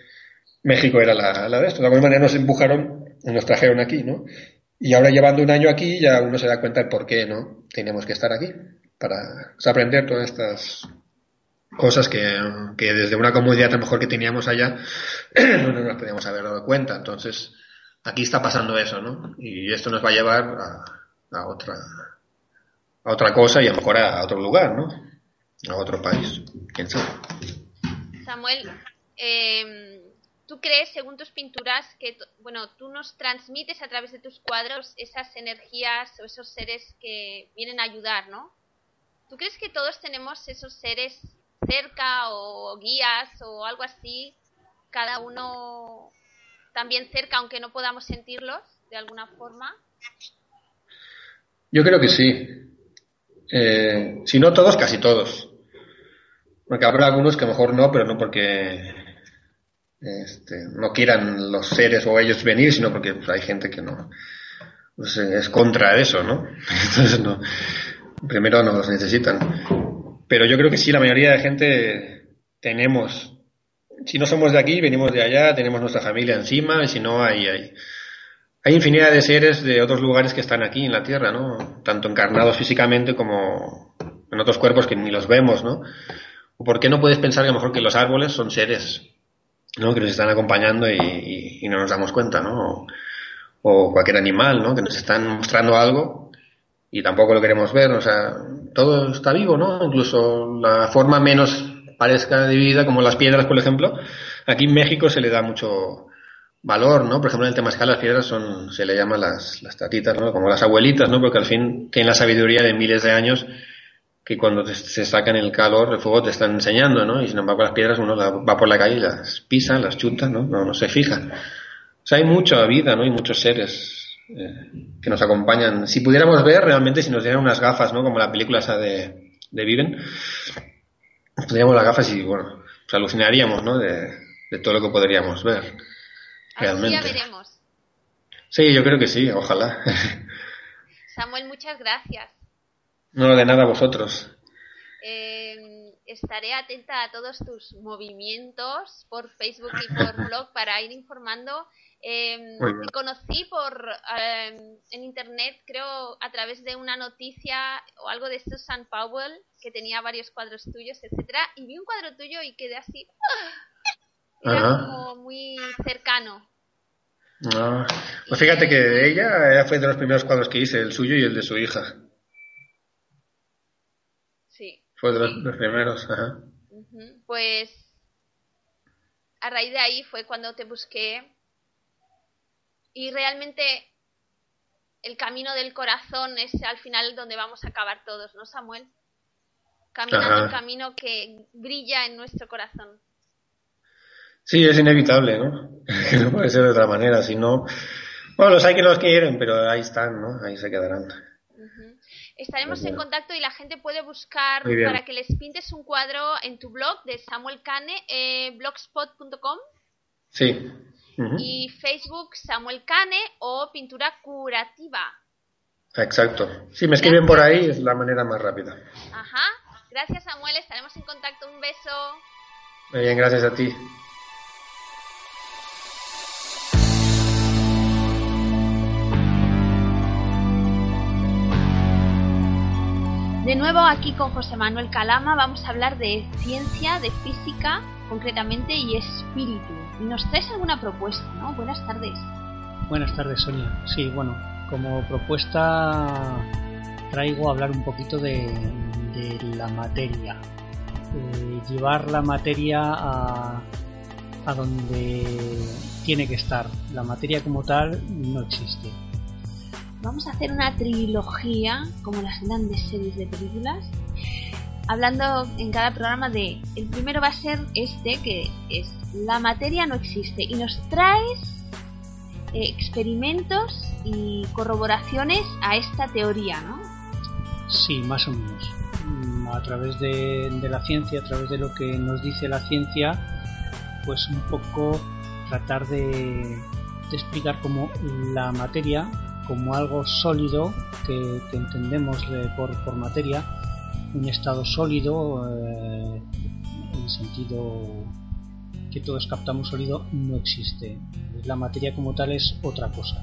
México era la, la de esto. De alguna manera nos empujaron y nos trajeron aquí, ¿no? Y ahora llevando un año aquí ya uno se da cuenta de por qué, ¿no? Teníamos que estar aquí para aprender todas estas cosas que, que, desde una comodidad a lo mejor que teníamos allá no nos podíamos haber dado cuenta. Entonces, aquí está pasando eso, ¿no? Y esto nos va a llevar a, a otra a otra cosa y a lo mejor a, otro lugar, ¿no? A otro país, quién sabe. Samuel, eh, ¿tú crees, según tus pinturas, que bueno, tú nos transmites a través de tus cuadros esas energías o esos seres que vienen a ayudar, ¿no? ¿Tú crees que todos tenemos esos seres cerca o guías o algo así, cada uno también cerca, aunque no podamos sentirlos de alguna forma? Yo creo que sí. Eh, si no todos, casi todos. Porque habrá algunos que mejor no, pero no porque este, no quieran los seres o ellos venir, sino porque pues, hay gente que no es contra eso, ¿no? Entonces no, primero no los necesitan. Pero yo creo que sí, la mayoría de gente tenemos. Si no somos de aquí, venimos de allá, tenemos nuestra familia encima, y si no, hay, hay, hay infinidad de seres de otros lugares que están aquí en la Tierra, ¿no? Tanto encarnados físicamente como en otros cuerpos que ni los vemos, ¿no? ¿O por qué no puedes pensar que a lo mejor que los árboles son seres, ¿no? Que nos están acompañando y, no nos damos cuenta, ¿no? O, cualquier animal, ¿no? Que nos están mostrando algo y tampoco lo queremos ver, o sea, todo está vivo, ¿no? Incluso la forma menos parezca de vida, como las piedras, por ejemplo, aquí en México se le da mucho valor, ¿no? Por ejemplo, en el Temazcal las piedras son, se le llama las, las tatitas, ¿no? Como las abuelitas, ¿no? Porque al fin tienen la sabiduría de miles de años que cuando se sacan el calor, el fuego te están enseñando, ¿no? Y sin embargo las piedras uno va por la calle y las pisa, las chuta, ¿no? No, no se fija. O sea, hay mucha vida, ¿no? Y muchos seres eh, que nos acompañan. Si pudiéramos ver realmente, si nos dieran unas gafas, ¿no? Como la película esa de, de Viven, tendríamos las gafas y, bueno, pues alucinaríamos, ¿no? De, de todo lo que podríamos ver. Realmente. ya veremos. Sí, yo creo que sí, ojalá. Samuel, muchas gracias. No, de nada vosotros. Eh, estaré atenta a todos tus movimientos por Facebook y por blog para ir informando. Eh, te conocí por em, en internet, creo, a través de una noticia o algo de Susan Powell, que tenía varios cuadros tuyos, etcétera, y vi un cuadro tuyo y quedé así. ¡ah! Era como muy cercano. Ah, pues fíjate que ella, ella fue de los primeros cuadros que hice, el suyo y el de su hija. Fue de los, primeros, ajá. Pues a raíz de ahí fue cuando te busqué y realmente el camino del corazón es al final donde vamos a acabar todos, ¿no, Samuel? Caminando el camino que brilla en nuestro corazón. Sí, es inevitable, ¿no? no puede ser de otra manera, si no... Bueno, los hay que los quieren, pero ahí están, ¿no? Ahí se quedarán. Estaremos en contacto y la gente puede buscar para que les pintes un cuadro en tu blog de Samuel Cane, eh, blogspot.com. Sí. Y Facebook Samuel Cane o Pintura Curativa. Exacto. Si me escriben por ahí es la manera más rápida. Ajá. Gracias Samuel, estaremos en contacto. Un beso. Muy bien, gracias a ti. De nuevo aquí con José Manuel Calama vamos a hablar de ciencia, de física concretamente y espíritu. Y nos traes alguna propuesta, ¿no? Buenas tardes. Buenas tardes, Sonia. Sí, bueno, como propuesta traigo a hablar un poquito de, la materia. Eh, llevar la materia a, a donde tiene que estar. La materia como tal no existe. Vamos a hacer una trilogía, como las grandes series de películas, hablando en cada programa de... El primero va a ser este, que es La materia no existe, y nos traes eh, experimentos y corroboraciones a esta teoría, ¿no? Sí, más o menos. Mm, a través de, la ciencia, a través de lo que nos dice la ciencia, pues un poco tratar de, de explicar cómo la materia como algo sólido que, entendemos por, materia, un estado sólido, eh, en el sentido que todos captamos sólido, no existe. La materia como tal es otra cosa.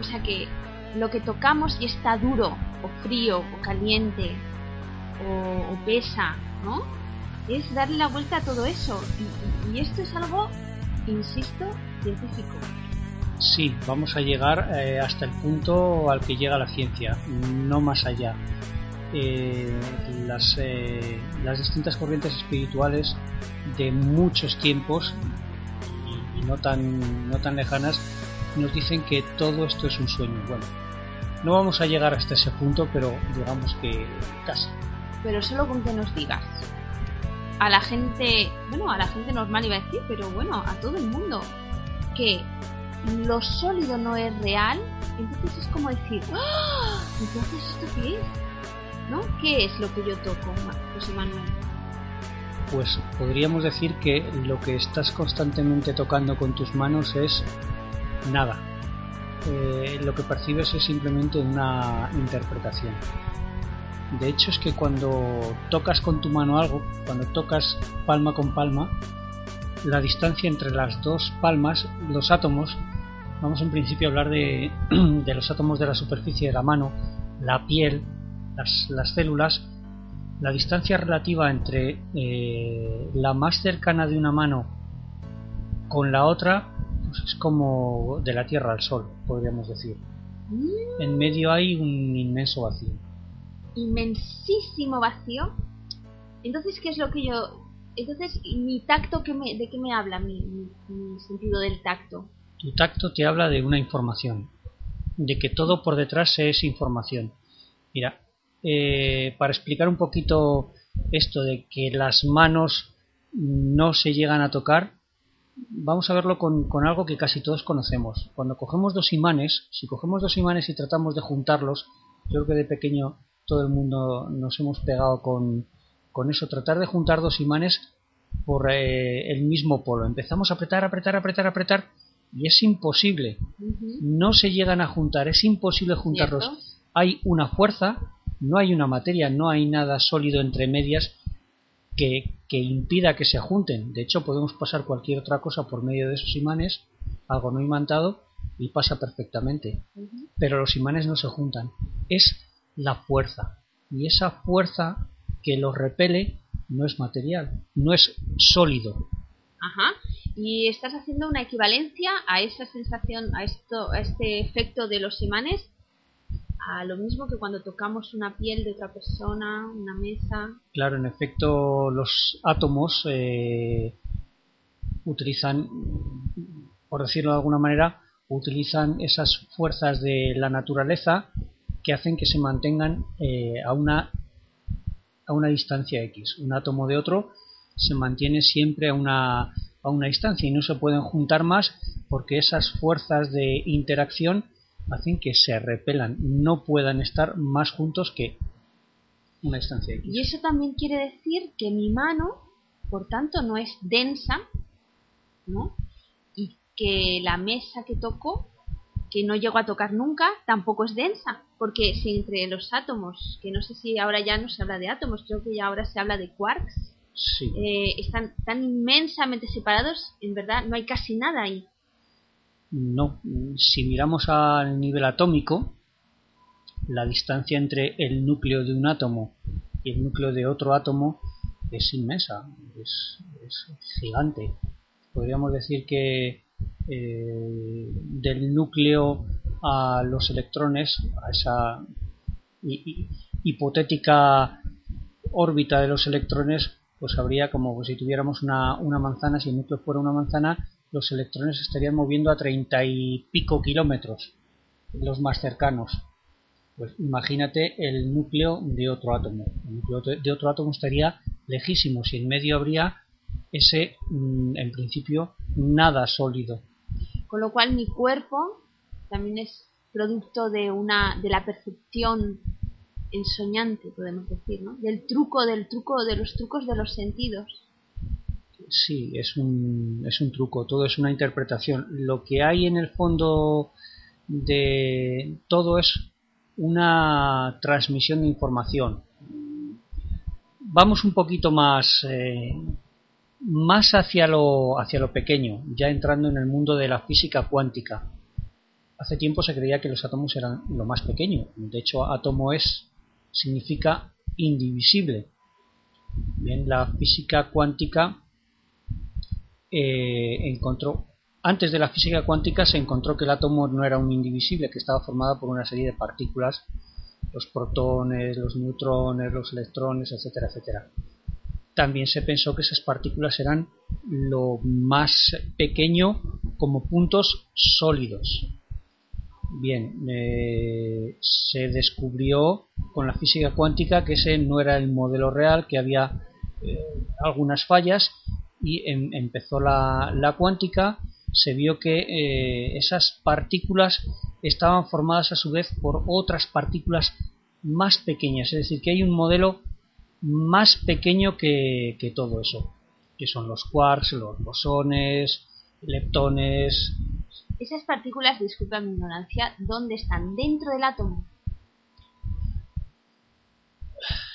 O sea que lo que tocamos y está duro, o frío, o caliente, o, o pesa, ¿no? Es darle la vuelta a todo eso. Y, y esto es algo, insisto, científico. Sí, vamos a llegar eh, hasta el punto al que llega la ciencia, no más allá. Eh, las, eh, las, distintas corrientes espirituales de muchos tiempos y, y, no, tan, no tan lejanas nos dicen que todo esto es un sueño. Bueno, no vamos a llegar hasta ese punto, pero digamos que casi. Pero solo con que nos digas. A la gente, bueno, a la gente normal iba a decir, pero bueno, a todo el mundo, que lo sólido no es real, entonces es como decir, ¡Ah! entonces esto qué es? ¿Qué es lo que yo toco, José Manuel? Pues podríamos decir que lo que estás constantemente tocando con tus manos es nada. Eh, lo que percibes es simplemente una interpretación. De hecho es que cuando tocas con tu mano algo, cuando tocas palma con palma, la distancia entre las dos palmas, los átomos, vamos en principio a hablar de, de los átomos de la superficie de la mano, la piel, las, las células, la distancia relativa entre eh, la más cercana de una mano con la otra pues es como de la Tierra al Sol, podríamos decir. Mm. En medio hay un inmenso vacío. Inmensísimo vacío. Entonces, ¿qué es lo que yo entonces, ¿mi tacto qué me, de qué me habla mi, mi, mi, sentido del tacto? Tu tacto te habla de una información, de que todo por detrás es información. Mira, eh, para explicar un poquito esto de que las manos no se llegan a tocar, vamos a verlo con, con, algo que casi todos conocemos. Cuando cogemos dos imanes, si cogemos dos imanes y tratamos de juntarlos, yo creo que de pequeño todo el mundo nos hemos pegado con, con eso, tratar de juntar dos imanes por eh, el mismo polo. Empezamos a apretar, apretar, apretar, apretar y es imposible. Uh -huh. No se llegan a juntar, es imposible juntarlos. ¿Cierto? Hay una fuerza, no hay una materia, no hay nada sólido entre medias que, que impida que se junten. De hecho, podemos pasar cualquier otra cosa por medio de esos imanes, algo no imantado, y pasa perfectamente. Uh -huh. Pero los imanes no se juntan. Es la fuerza. Y esa fuerza que lo repele no es material, no es sólido. Ajá. Y estás haciendo una equivalencia a esa sensación, a esto, a este efecto de los imanes, a lo mismo que cuando tocamos una piel de otra persona, una mesa. Claro, en efecto, los átomos eh, utilizan, por decirlo de alguna manera, utilizan esas fuerzas de la naturaleza que hacen que se mantengan eh, a una a una distancia x. Un átomo de otro se mantiene siempre a una, a una distancia y no se pueden juntar más porque esas fuerzas de interacción hacen que se repelan, no puedan estar más juntos que una distancia. Y eso también quiere decir que mi mano, por tanto, no es densa, ¿no? Y que la mesa que toco que no llego a tocar nunca, tampoco es densa, porque si entre los átomos, que no sé si ahora ya no se habla de átomos, creo que ya ahora se habla de quarks, sí. eh, están tan inmensamente separados, en verdad no hay casi nada ahí. No, si miramos al nivel atómico, la distancia entre el núcleo de un átomo y el núcleo de otro átomo es inmensa, es, es gigante. Podríamos decir que eh, del núcleo a los electrones, a esa hipotética órbita de los electrones, pues habría como si tuviéramos una, una manzana, si el núcleo fuera una manzana, los electrones estarían moviendo a treinta y pico kilómetros, los más cercanos. Pues imagínate el núcleo de otro átomo. El núcleo de otro átomo estaría lejísimo, si en medio habría ese, mm, en principio, nada sólido. Con lo cual mi cuerpo también es producto de una de la percepción ensoñante, podemos decir, ¿no? Del truco, del truco, de los trucos de los sentidos. Sí, es un, es un truco, todo es una interpretación. Lo que hay en el fondo de todo es una transmisión de información. Vamos un poquito más, eh, más hacia lo, hacia lo pequeño, ya entrando en el mundo de la física cuántica. Hace tiempo se creía que los átomos eran lo más pequeño. De hecho, átomo es significa indivisible. Bien, la física cuántica eh, encontró, antes de la física cuántica se encontró que el átomo no era un indivisible, que estaba formado por una serie de partículas, los protones, los neutrones, los electrones, etcétera, etcétera. También se pensó que esas partículas eran lo más pequeño como puntos sólidos. Bien, eh, se descubrió con la física cuántica que ese no era el modelo real, que había eh, algunas fallas y em, empezó la, la, cuántica, se vio que eh, esas partículas estaban formadas a su vez por otras partículas más pequeñas, es decir, que hay un modelo más pequeño que, que todo eso, que son los quarks, los bosones, leptones, esas partículas, disculpa mi ignorancia, ¿dónde están? ¿Dentro del átomo?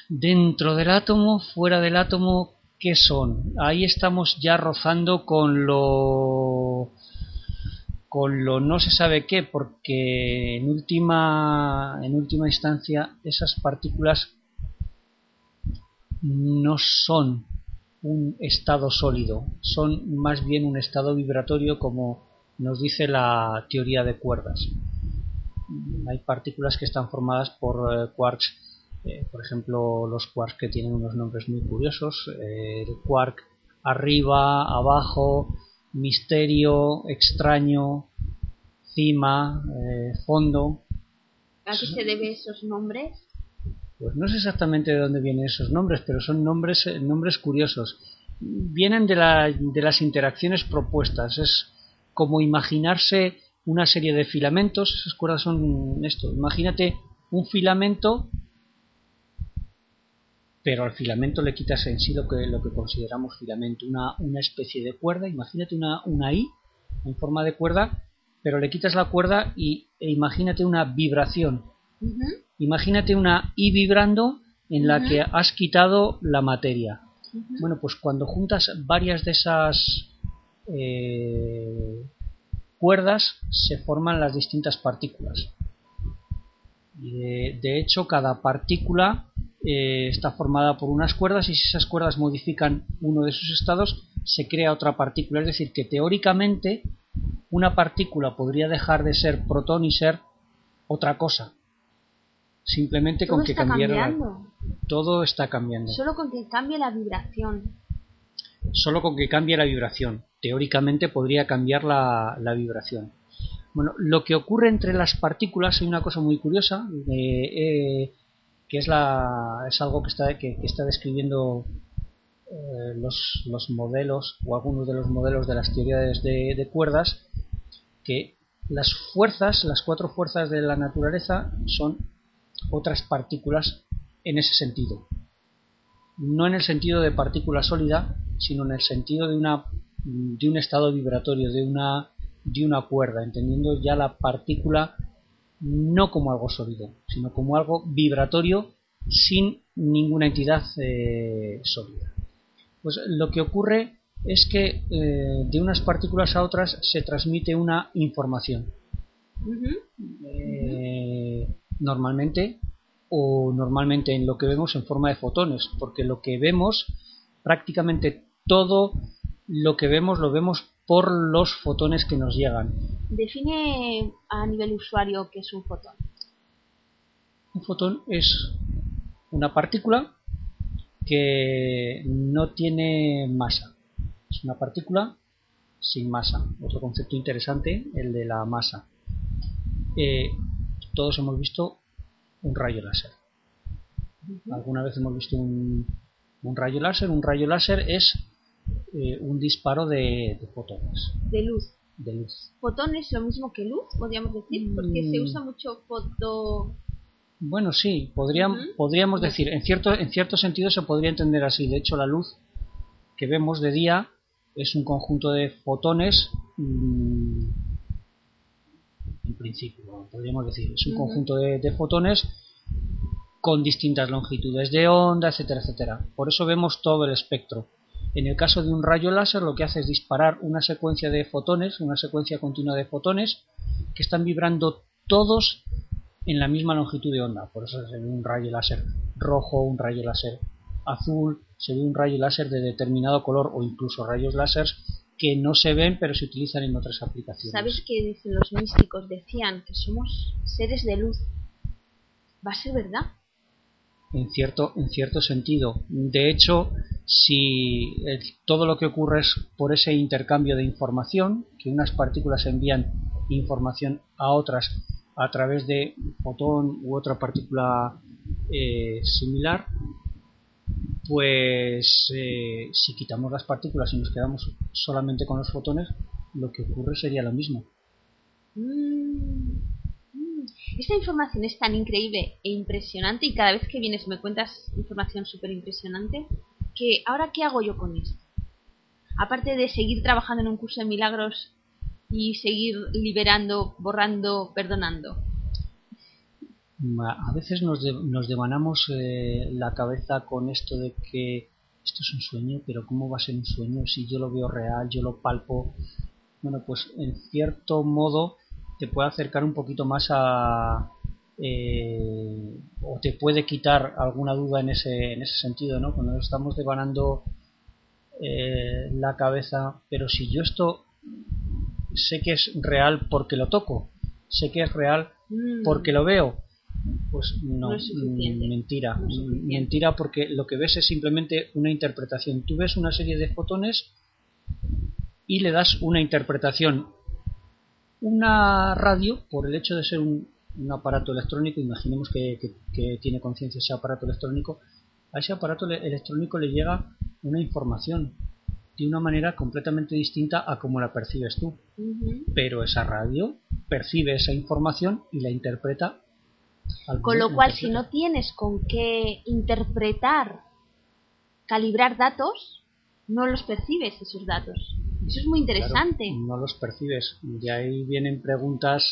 Dentro del átomo, fuera del átomo, ¿qué son? Ahí estamos ya rozando con lo con lo no se sabe qué, porque en última en última instancia esas partículas no son un estado sólido, son más bien un estado vibratorio como nos dice la teoría de cuerdas. Hay partículas que están formadas por eh, quarks, eh, por ejemplo los quarks que tienen unos nombres muy curiosos, eh, el quark arriba, abajo, misterio, extraño, cima, fondo. ¿A qué se deben esos nombres? Pues no sé exactamente de dónde vienen esos nombres, pero son nombres, nombres curiosos. Vienen de, la, de las interacciones propuestas. Es como imaginarse una serie de filamentos, esas cuerdas son esto, imagínate un filamento, pero al filamento le quitas en sí lo que, lo que consideramos filamento, una, una especie de cuerda, imagínate una, una I en forma de cuerda, pero le quitas la cuerda y, e imagínate una vibración. Imagínate una I vibrando en la que has quitado la materia. Bueno, pues cuando juntas varias de esas eh, cuerdas se forman las distintas partículas. de, hecho, cada partícula eh, está formada por unas cuerdas y si esas cuerdas modifican uno de sus estados, se crea otra partícula. Es decir, que teóricamente una partícula podría dejar de ser protón y ser otra cosa. Simplemente con que cambiara. Todo está cambiando. Solo con que cambie la vibración solo con que cambie la vibración. Teóricamente podría cambiar la, vibración. Bueno, lo que ocurre entre las partículas hay una cosa muy curiosa, eh, que es, la, es algo que está, que, está describiendo eh, los, los, modelos o algunos de los modelos de las teorías de, de cuerdas, que las fuerzas, las cuatro fuerzas de la naturaleza son otras partículas en ese sentido. No en el sentido de partícula sólida, sino en el sentido de, una, de un estado vibratorio, de una, de una cuerda, entendiendo ya la partícula no como algo sólido, sino como algo vibratorio sin ninguna entidad eh, sólida. Pues lo que ocurre es que eh, de unas partículas a otras se transmite una información. Eh, normalmente o normalmente en lo que vemos en forma de fotones, porque lo que vemos prácticamente todo lo que vemos lo vemos por los fotones que nos llegan. Define a nivel usuario qué es un fotón. Un fotón es una partícula que no tiene masa. Es una partícula sin masa. Otro concepto interesante, el de la masa. Eh, todos hemos visto un rayo láser. ¿Alguna vez hemos visto un, rayo láser? Un rayo láser es eh, un disparo de, fotones. De luz. De luz. ¿Fotones lo mismo que luz, podríamos decir? Porque se mm. usa mucho foto... Bueno, sí, podríamos, podríamos decir, en cierto, en cierto sentido se podría entender así. De hecho, la luz que vemos de día es un conjunto de fotones mm, en principio podríamos decir es un conjunto de, fotones con distintas longitudes de onda etcétera etcétera por eso vemos todo el espectro en el caso de un rayo láser lo que hace es disparar una secuencia de fotones una secuencia continua de fotones que están vibrando todos en la misma longitud de onda por eso se ve un rayo láser rojo un rayo láser azul se ve un rayo láser de determinado color o incluso rayos láser que no se ven pero se utilizan en otras aplicaciones. ¿Sabes qué dicen los místicos? Decían que somos seres de luz. ¿Va a ser verdad? En cierto, en cierto sentido. De hecho, si todo lo que ocurre es por ese intercambio de información, que unas partículas envían información a otras a través de fotón u otra partícula eh, similar, pues eh, si quitamos las partículas y nos quedamos solamente con los fotones, lo que ocurre sería lo mismo. Mm. Esta información es tan increíble e impresionante y cada vez que vienes me cuentas información súper impresionante que ahora qué hago yo con esto. Aparte de seguir trabajando en un curso de milagros y seguir liberando, borrando, perdonando a veces nos, nos devanamos eh, la cabeza con esto de que esto es un sueño, pero ¿cómo va a ser un sueño si yo lo veo real, yo lo palpo? Bueno, pues en cierto modo te puede acercar un poquito más a... Eh, o te puede quitar alguna duda en ese, en ese sentido, ¿no? Cuando estamos devanando eh, la cabeza, pero si yo esto sé que es real porque lo toco, sé que es real mm. porque lo veo, pues no, mm, mentira. mentira porque lo que ves es simplemente una interpretación. Tú ves una serie de fotones y le das una interpretación. Una radio, por el hecho de ser un, aparato electrónico, imaginemos que, tiene conciencia ese aparato electrónico, a ese aparato electrónico le llega una información de una manera completamente distinta a como la percibes tú. Pero esa radio percibe esa información y la interpreta con lo cual, si no tienes con qué interpretar, calibrar datos, no los percibes esos datos. Eso es muy interesante. no los percibes. De ahí vienen preguntas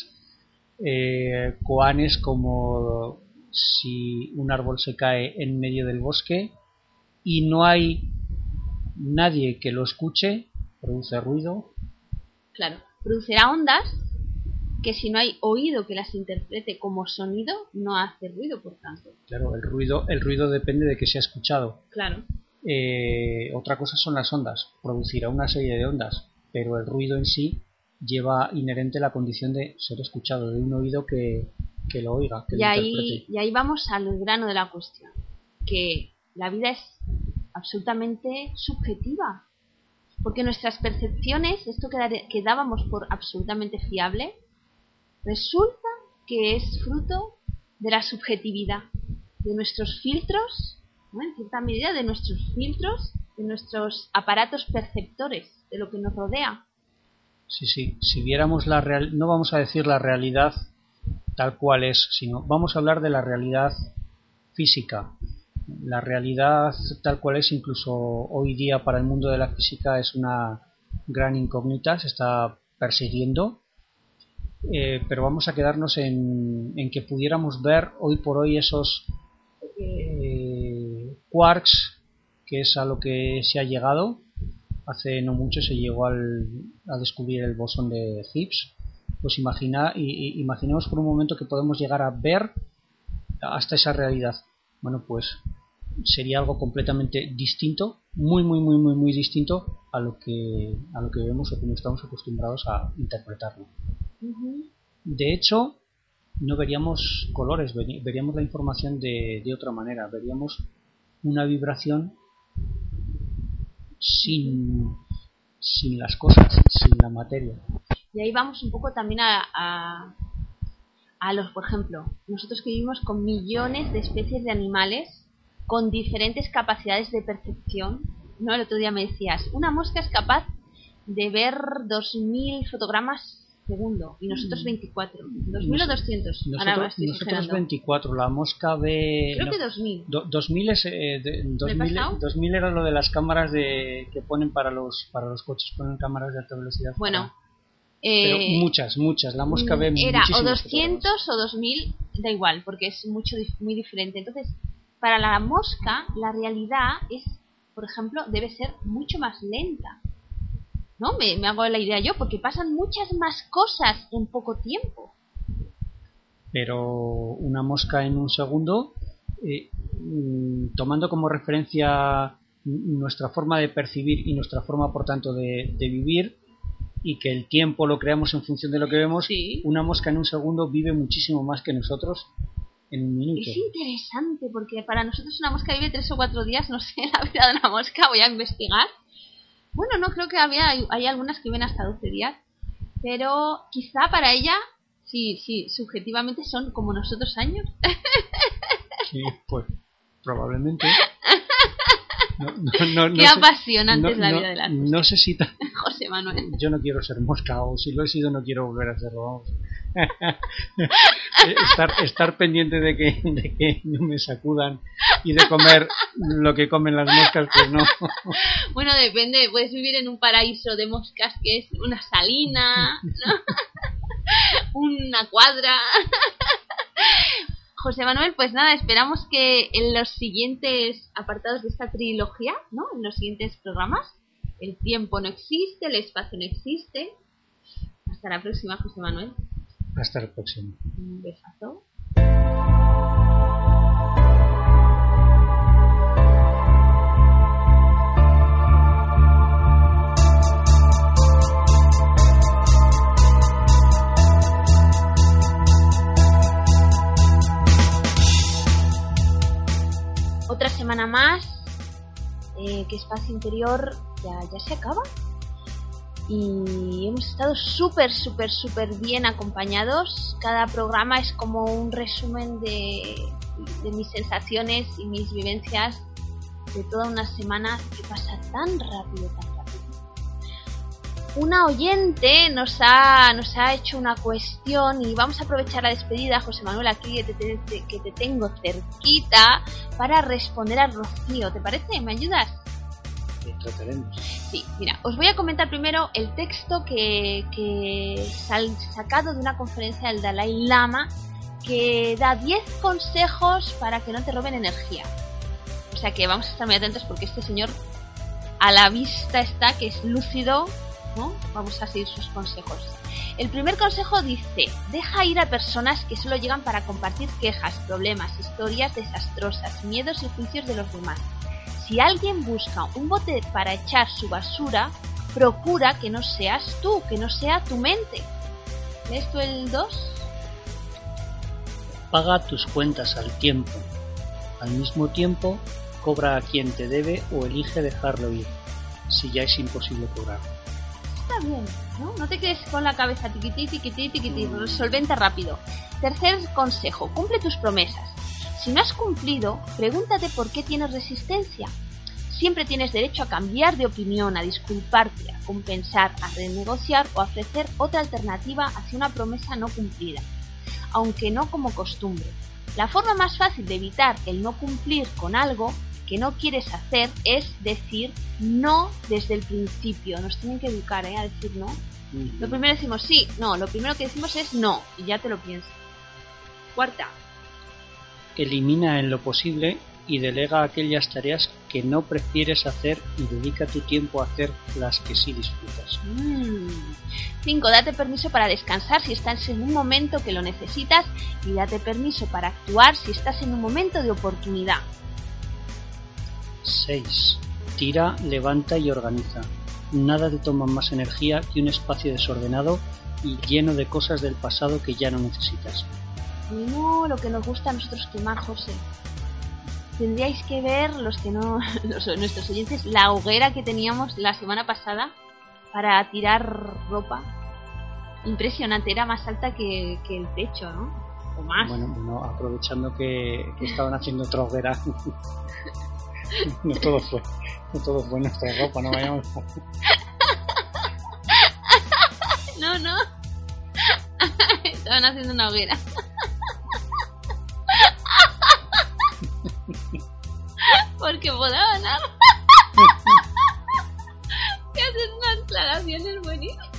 eh, coanes como si un árbol se cae en medio del bosque y no hay nadie que lo escuche, produce ruido. Claro, producirá ondas que si no hay oído que las interprete como sonido, no hace ruido, por tanto. Claro, el ruido, el ruido depende de que sea escuchado. Claro. Eh, otra cosa son las ondas, producirá una serie de ondas, pero el ruido en sí lleva inherente la condición de ser escuchado, de un oído que, lo oiga, que y ahí, Y ahí vamos al grano de la cuestión, que la vida es absolutamente subjetiva, porque nuestras percepciones, esto que dábamos por absolutamente fiable, resulta que es fruto de la subjetividad, de nuestros filtros, en cierta medida de nuestros filtros, de nuestros aparatos perceptores, de lo que nos rodea. Sí, sí, si viéramos la real, no vamos a decir la realidad tal cual es, sino vamos a hablar de la realidad física. La realidad tal cual es, incluso hoy día para el mundo de la física, es una gran incógnita, se está persiguiendo eh, pero vamos a quedarnos en, que pudiéramos ver hoy por hoy esos eh, quarks, que es a lo que se ha llegado. Hace no mucho se llegó al, a descubrir el bosón de Higgs. Pues imagina, y, imaginemos por un momento que podemos llegar a ver hasta esa realidad. Bueno, pues sería algo completamente distinto, muy, muy, muy, muy, muy distinto a lo que, a lo que vemos o como estamos acostumbrados a interpretarlo. De hecho, no veríamos colores, veríamos la información de, otra manera, veríamos una vibración sin, sin las cosas, sin la materia. Y ahí vamos un poco también a, a, los, por ejemplo, nosotros que vivimos con millones de especies de animales con diferentes capacidades de percepción. ¿no? El otro día me decías, una mosca es capaz de ver 2.000 fotogramas segundo y nosotros 24. Mm. ¿2.000 o 200? Nosotros, nosotros 24. La mosca ve... Creo que 2.000. 2000, es, eh, 2000, era lo de las cámaras de, que ponen para los, para los coches, ponen cámaras de alta velocidad. Bueno. Pero eh, muchas, muchas. La mosca ve Era o 200 o 2000, da igual, porque es mucho muy diferente. Entonces, para la mosca, la realidad es, por ejemplo, debe ser mucho más lenta. ¿No? Me, hago la idea yo, porque pasan muchas más cosas en poco tiempo. Pero una mosca en un segundo, eh, mm, tomando como referencia nuestra forma de percibir y nuestra forma, por tanto, de, vivir, y que el tiempo lo creamos en función de lo que vemos, una mosca en un segundo vive muchísimo más que nosotros en un minuto. Es interesante, porque para nosotros una mosca vive tres o cuatro días, no sé la vida de una mosca, voy a investigar. Bueno, no, creo que había, hay, algunas que viven hasta 12 días. Pero quizá para ella, sí, sí, subjetivamente son como nosotros años. Sí, pues probablemente. Qué apasionante es la vida de las No sé si... José Manuel. Yo no quiero ser mosca, o si lo he sido no quiero volver a serlo. estar, estar pendiente de que, de que no me sacudan y de comer lo que comen las moscas, pues no. Bueno, depende, puedes vivir en un paraíso de moscas que es una salina, una cuadra. José Manuel, pues nada, esperamos que en los siguientes apartados de esta trilogía, ¿no? En los siguientes programas, el tiempo no existe, el espacio no existe. Hasta la próxima, José Manuel. Hasta la próxima. Un besazo. Semana más, eh, que espacio interior ya, ya se acaba y hemos estado súper, súper, súper bien acompañados. Cada programa es como un resumen de, de, mis sensaciones y mis vivencias de toda una semana que pasa tan rápido, tan. Una oyente nos ha, nos ha hecho una cuestión y vamos a aprovechar la despedida, José Manuel, aquí que te, que te tengo cerquita, para responder a Rocío. ¿Te parece? ¿Me ayudas? Sí, mira, os voy a comentar primero el texto que, que sacado de una conferencia del Dalai Lama que da 10 consejos para que no te roben energía. O sea que vamos a estar muy atentos porque este señor a la vista está que es lúcido, Vamos a seguir sus consejos. El primer consejo dice, deja ir a personas que solo llegan para compartir quejas, problemas, historias desastrosas, miedos y juicios de los demás si alguien busca un bote para echar su basura, procura que no seas tú, que no sea tu mente. ¿Ves tú el 2? Paga tus cuentas al tiempo. Al mismo tiempo, cobra a quien te debe o elige dejarlo ir, si ya es imposible cobrar. Está bien, ¿no? No te quedes con la cabeza tiquití, tiquití, tiquití, resolvente rápido. Tercer consejo, cumple tus promesas. Si no has cumplido, pregúntate por qué tienes resistencia. Siempre tienes derecho a cambiar de opinión, a disculparte, a compensar, a renegociar o a ofrecer otra alternativa hacia una promesa no cumplida, aunque no como costumbre. La forma más fácil de evitar el no cumplir con algo que no quieres hacer es decir no desde el principio. Nos tienen que educar ¿eh? a decir no. Lo primero decimos sí, no, lo primero que decimos es no, y ya te lo piensas. Cuarta, Elimina en lo posible y delega aquellas tareas que no prefieres hacer y dedica tu tiempo a hacer las que sí disfrutas. 5. Mm. Date permiso para descansar si estás en un momento que lo necesitas y date permiso para actuar si estás en un momento de oportunidad. 6. Tira, levanta y organiza. Nada te toma más energía que un espacio desordenado y lleno de cosas del pasado que ya no necesitas no lo que nos gusta a nosotros quemar, José. tendríais que ver los que no, nuestros oyentes, la hoguera que teníamos la semana pasada para tirar ropa. Impresionante, era más alta que, el techo, ¿no? O más. Bueno, bueno aprovechando que, estaban haciendo otra hoguera. no todo fue, no todo fue nuestra ropa, no vayamos. no, no. estaban haciendo una hoguera. Porque ganar. que hacen unas aclaraciones buenísimas.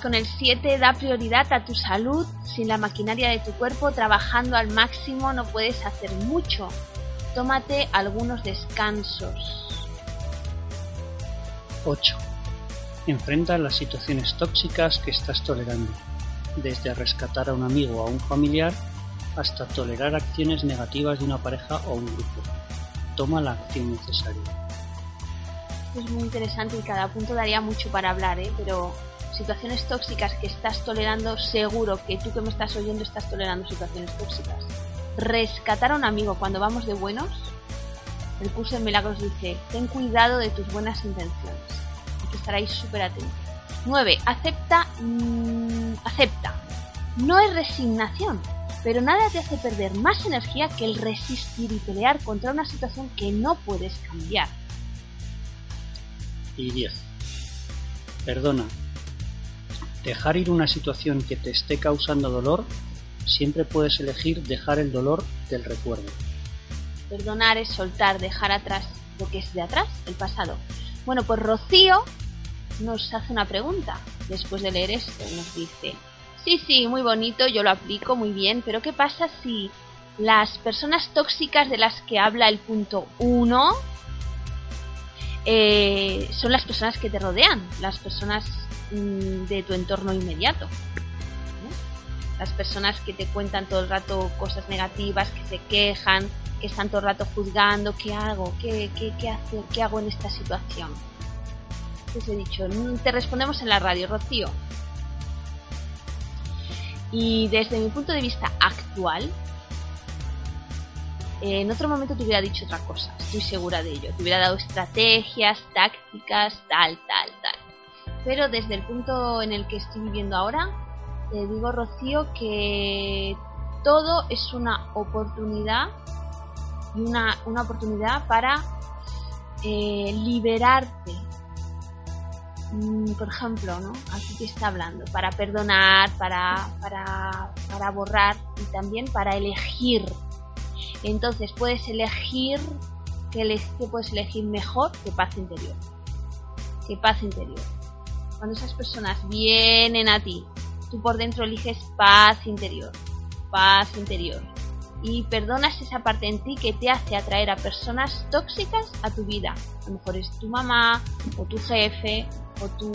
Con el 7, da prioridad a tu salud. Sin la maquinaria de tu cuerpo trabajando al máximo no puedes hacer mucho. Tómate algunos descansos. 8. Enfrenta las situaciones tóxicas que estás tolerando, desde rescatar a un amigo o a un familiar hasta tolerar acciones negativas de una pareja o un grupo. Toma la acción necesaria. Es muy interesante y cada punto daría mucho para hablar, ¿eh? pero situaciones tóxicas que estás tolerando, seguro que tú que me estás oyendo estás tolerando situaciones tóxicas. Rescatar a un amigo cuando vamos de buenos. El curso de milagros dice, ten cuidado de tus buenas intenciones. Hay que estar súper atento. 9. Acepta. Mm, acepta. No es resignación, pero nada te hace perder más energía que el resistir y pelear contra una situación que no puedes cambiar. Y 10. Perdona, dejar ir una situación que te esté causando dolor, siempre puedes elegir dejar el dolor del recuerdo. Perdonar es soltar, dejar atrás lo que es de atrás, el pasado. Bueno, pues Rocío nos hace una pregunta después de leer esto. Nos dice, sí, sí, muy bonito, yo lo aplico muy bien, pero ¿qué pasa si las personas tóxicas de las que habla el punto 1 eh, son las personas que te rodean, las personas de tu entorno inmediato. Las personas que te cuentan todo el rato cosas negativas, que se quejan, que están todo el rato juzgando, ¿qué hago? ¿Qué, qué, qué, qué hago en esta situación? Pues he dicho, mm, te respondemos en la radio, Rocío. Y desde mi punto de vista actual, en otro momento te hubiera dicho otra cosa, estoy segura de ello. Te hubiera dado estrategias, tácticas, tal, tal, tal. Pero desde el punto en el que estoy viviendo ahora, te digo, Rocío, que todo es una oportunidad y una, oportunidad para eh, liberarte. Mm, por ejemplo, ¿no? Aquí te está hablando, para perdonar, para, para, para borrar y también para elegir. Entonces puedes elegir que, que puedes elegir mejor que paz interior. Que paz interior cuando esas personas vienen a ti, tú por dentro eliges paz interior, paz interior. Y perdonas esa parte en ti que te hace atraer a personas tóxicas a tu vida. A lo mejor es tu mamá, o tu jefe, o tu...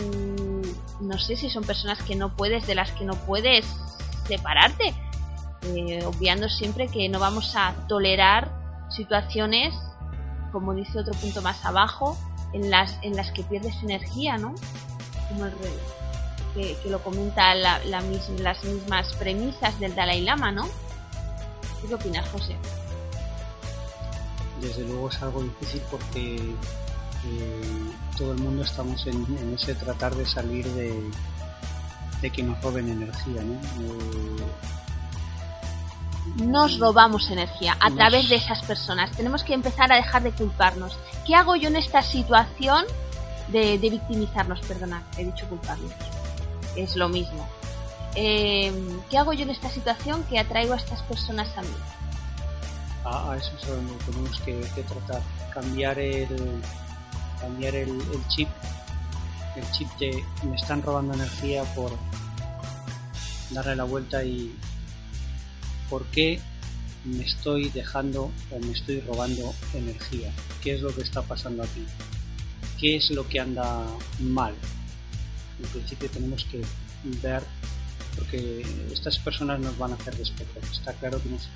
No sé si son personas que no puedes, de las que no puedes separarte. Eh, obviando siempre que no vamos a tolerar situaciones, como dice otro punto más abajo, en las, en las que pierdes energía, ¿no? Como el rey, que, lo comenta la, las mismas premisas del Dalai Lama, ¿no? ¿Qué opinas, José? Desde luego es algo difícil porque eh, todo el mundo estamos en, ese tratar de salir de, de que nos roben energía, ¿no? Eh, nos robamos energía a través de esas personas. Tenemos que empezar a dejar de culparnos. ¿Qué hago yo en esta situación de, victimizarnos, perdonad, he dicho culparnos. Es lo mismo. Eh, ¿Qué hago yo en esta situación que atraigo a estas personas a mí? a eso es lo que tenemos que, tratar. Cambiar el, cambiar el, chip. El chip de me están robando energía por darle la vuelta y por qué me estoy dejando o me estoy robando energía. ¿Qué es lo que está pasando aquí? Qué es lo que anda mal. En principio tenemos que ver, porque estas personas nos van a hacer espejos. Está claro que nos,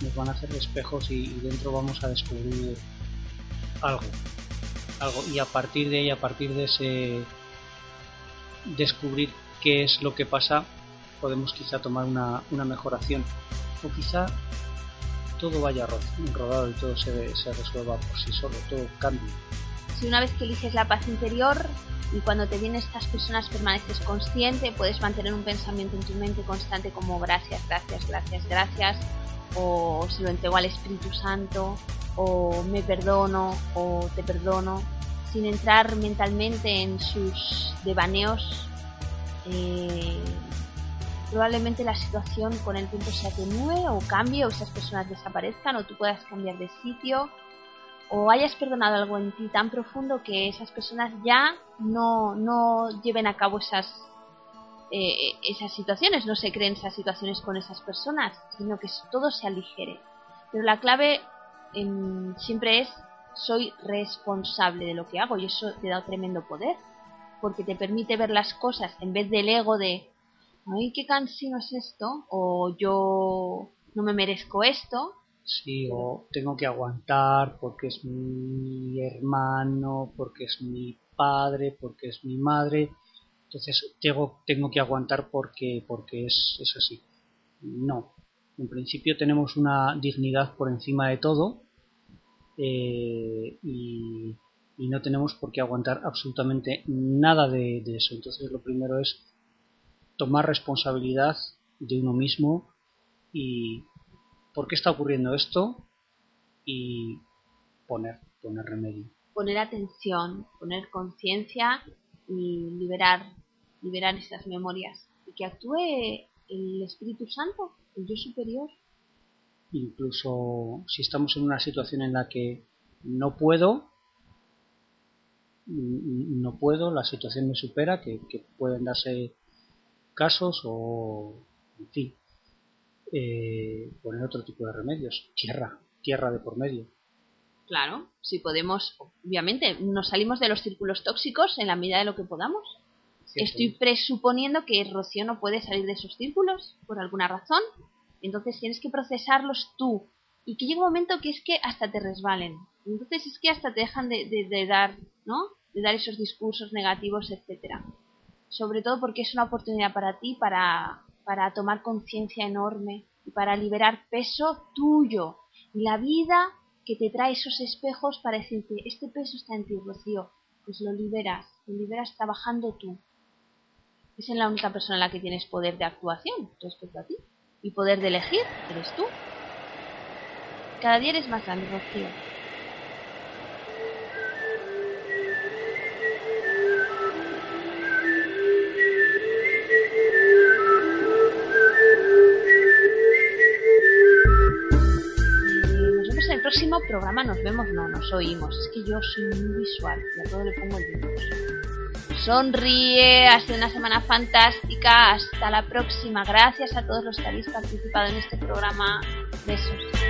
nos van a hacer espejos y, dentro vamos a descubrir algo. algo. Y a partir de ahí, a partir de ese descubrir qué es lo que pasa, podemos quizá tomar una, una mejoración. O quizá todo vaya rodado y todo se, se resuelva por sí solo, todo cambie. Si una vez que eliges la paz interior y cuando te vienen estas personas permaneces consciente, puedes mantener un pensamiento en tu mente constante como gracias, gracias, gracias, gracias, o se lo entrego al Espíritu Santo, o me perdono, o te perdono, sin entrar mentalmente en sus devaneos. Eh, probablemente la situación con el tiempo se atenúe o cambie o esas personas desaparezcan o tú puedas cambiar de sitio o hayas perdonado algo en ti tan profundo que esas personas ya no, no lleven a cabo esas, eh, esas situaciones, no se creen esas situaciones con esas personas, sino que todo se aligere. Pero la clave siempre es soy responsable de lo que hago y eso te da tremendo poder porque te permite ver las cosas en vez del ego de ay qué cansino es esto o yo no me merezco esto Sí, o tengo que aguantar porque es mi hermano, porque es mi padre, porque es mi madre. Entonces tengo, tengo que aguantar porque, porque es, es así. No. En principio tenemos una dignidad por encima de todo eh, y, no tenemos por qué aguantar absolutamente nada de, de eso. Entonces lo primero es tomar responsabilidad de uno mismo y, por qué está ocurriendo esto y poner, poner remedio. Poner atención, poner conciencia y liberar, liberar esas memorias. Y que actúe el Espíritu Santo, el yo superior. Incluso si estamos en una situación en la que no puedo, no puedo, la situación me supera, que, que pueden darse casos o, en fin, eh, poner otro tipo de remedios. Tierra, tierra de por medio. Claro, si podemos, obviamente, nos salimos de los círculos tóxicos en la medida de lo que podamos. Estoy presuponiendo que Rocío no puede salir de esos círculos por alguna razón. Entonces tienes que procesarlos tú. Y que llegue un momento que es que hasta te resbalen. Entonces es que hasta te dejan de, de dar, ¿no? De dar esos discursos negativos, etcétera. Sobre todo porque es una oportunidad para ti para para tomar conciencia enorme y para liberar peso tuyo y la vida que te trae esos espejos para decirte, este peso está en ti, Rocío, pues lo liberas, lo liberas trabajando tú. Es la única persona en la que tienes poder de actuación respecto a ti y poder de elegir, eres tú. Cada día eres más grande, Rocío. Próximo programa nos vemos, no, nos oímos. Es que yo soy muy visual y a todo le pongo el dibujos. Sonríe, hace una semana fantástica. Hasta la próxima. Gracias a todos los que habéis participado en este programa. Besos.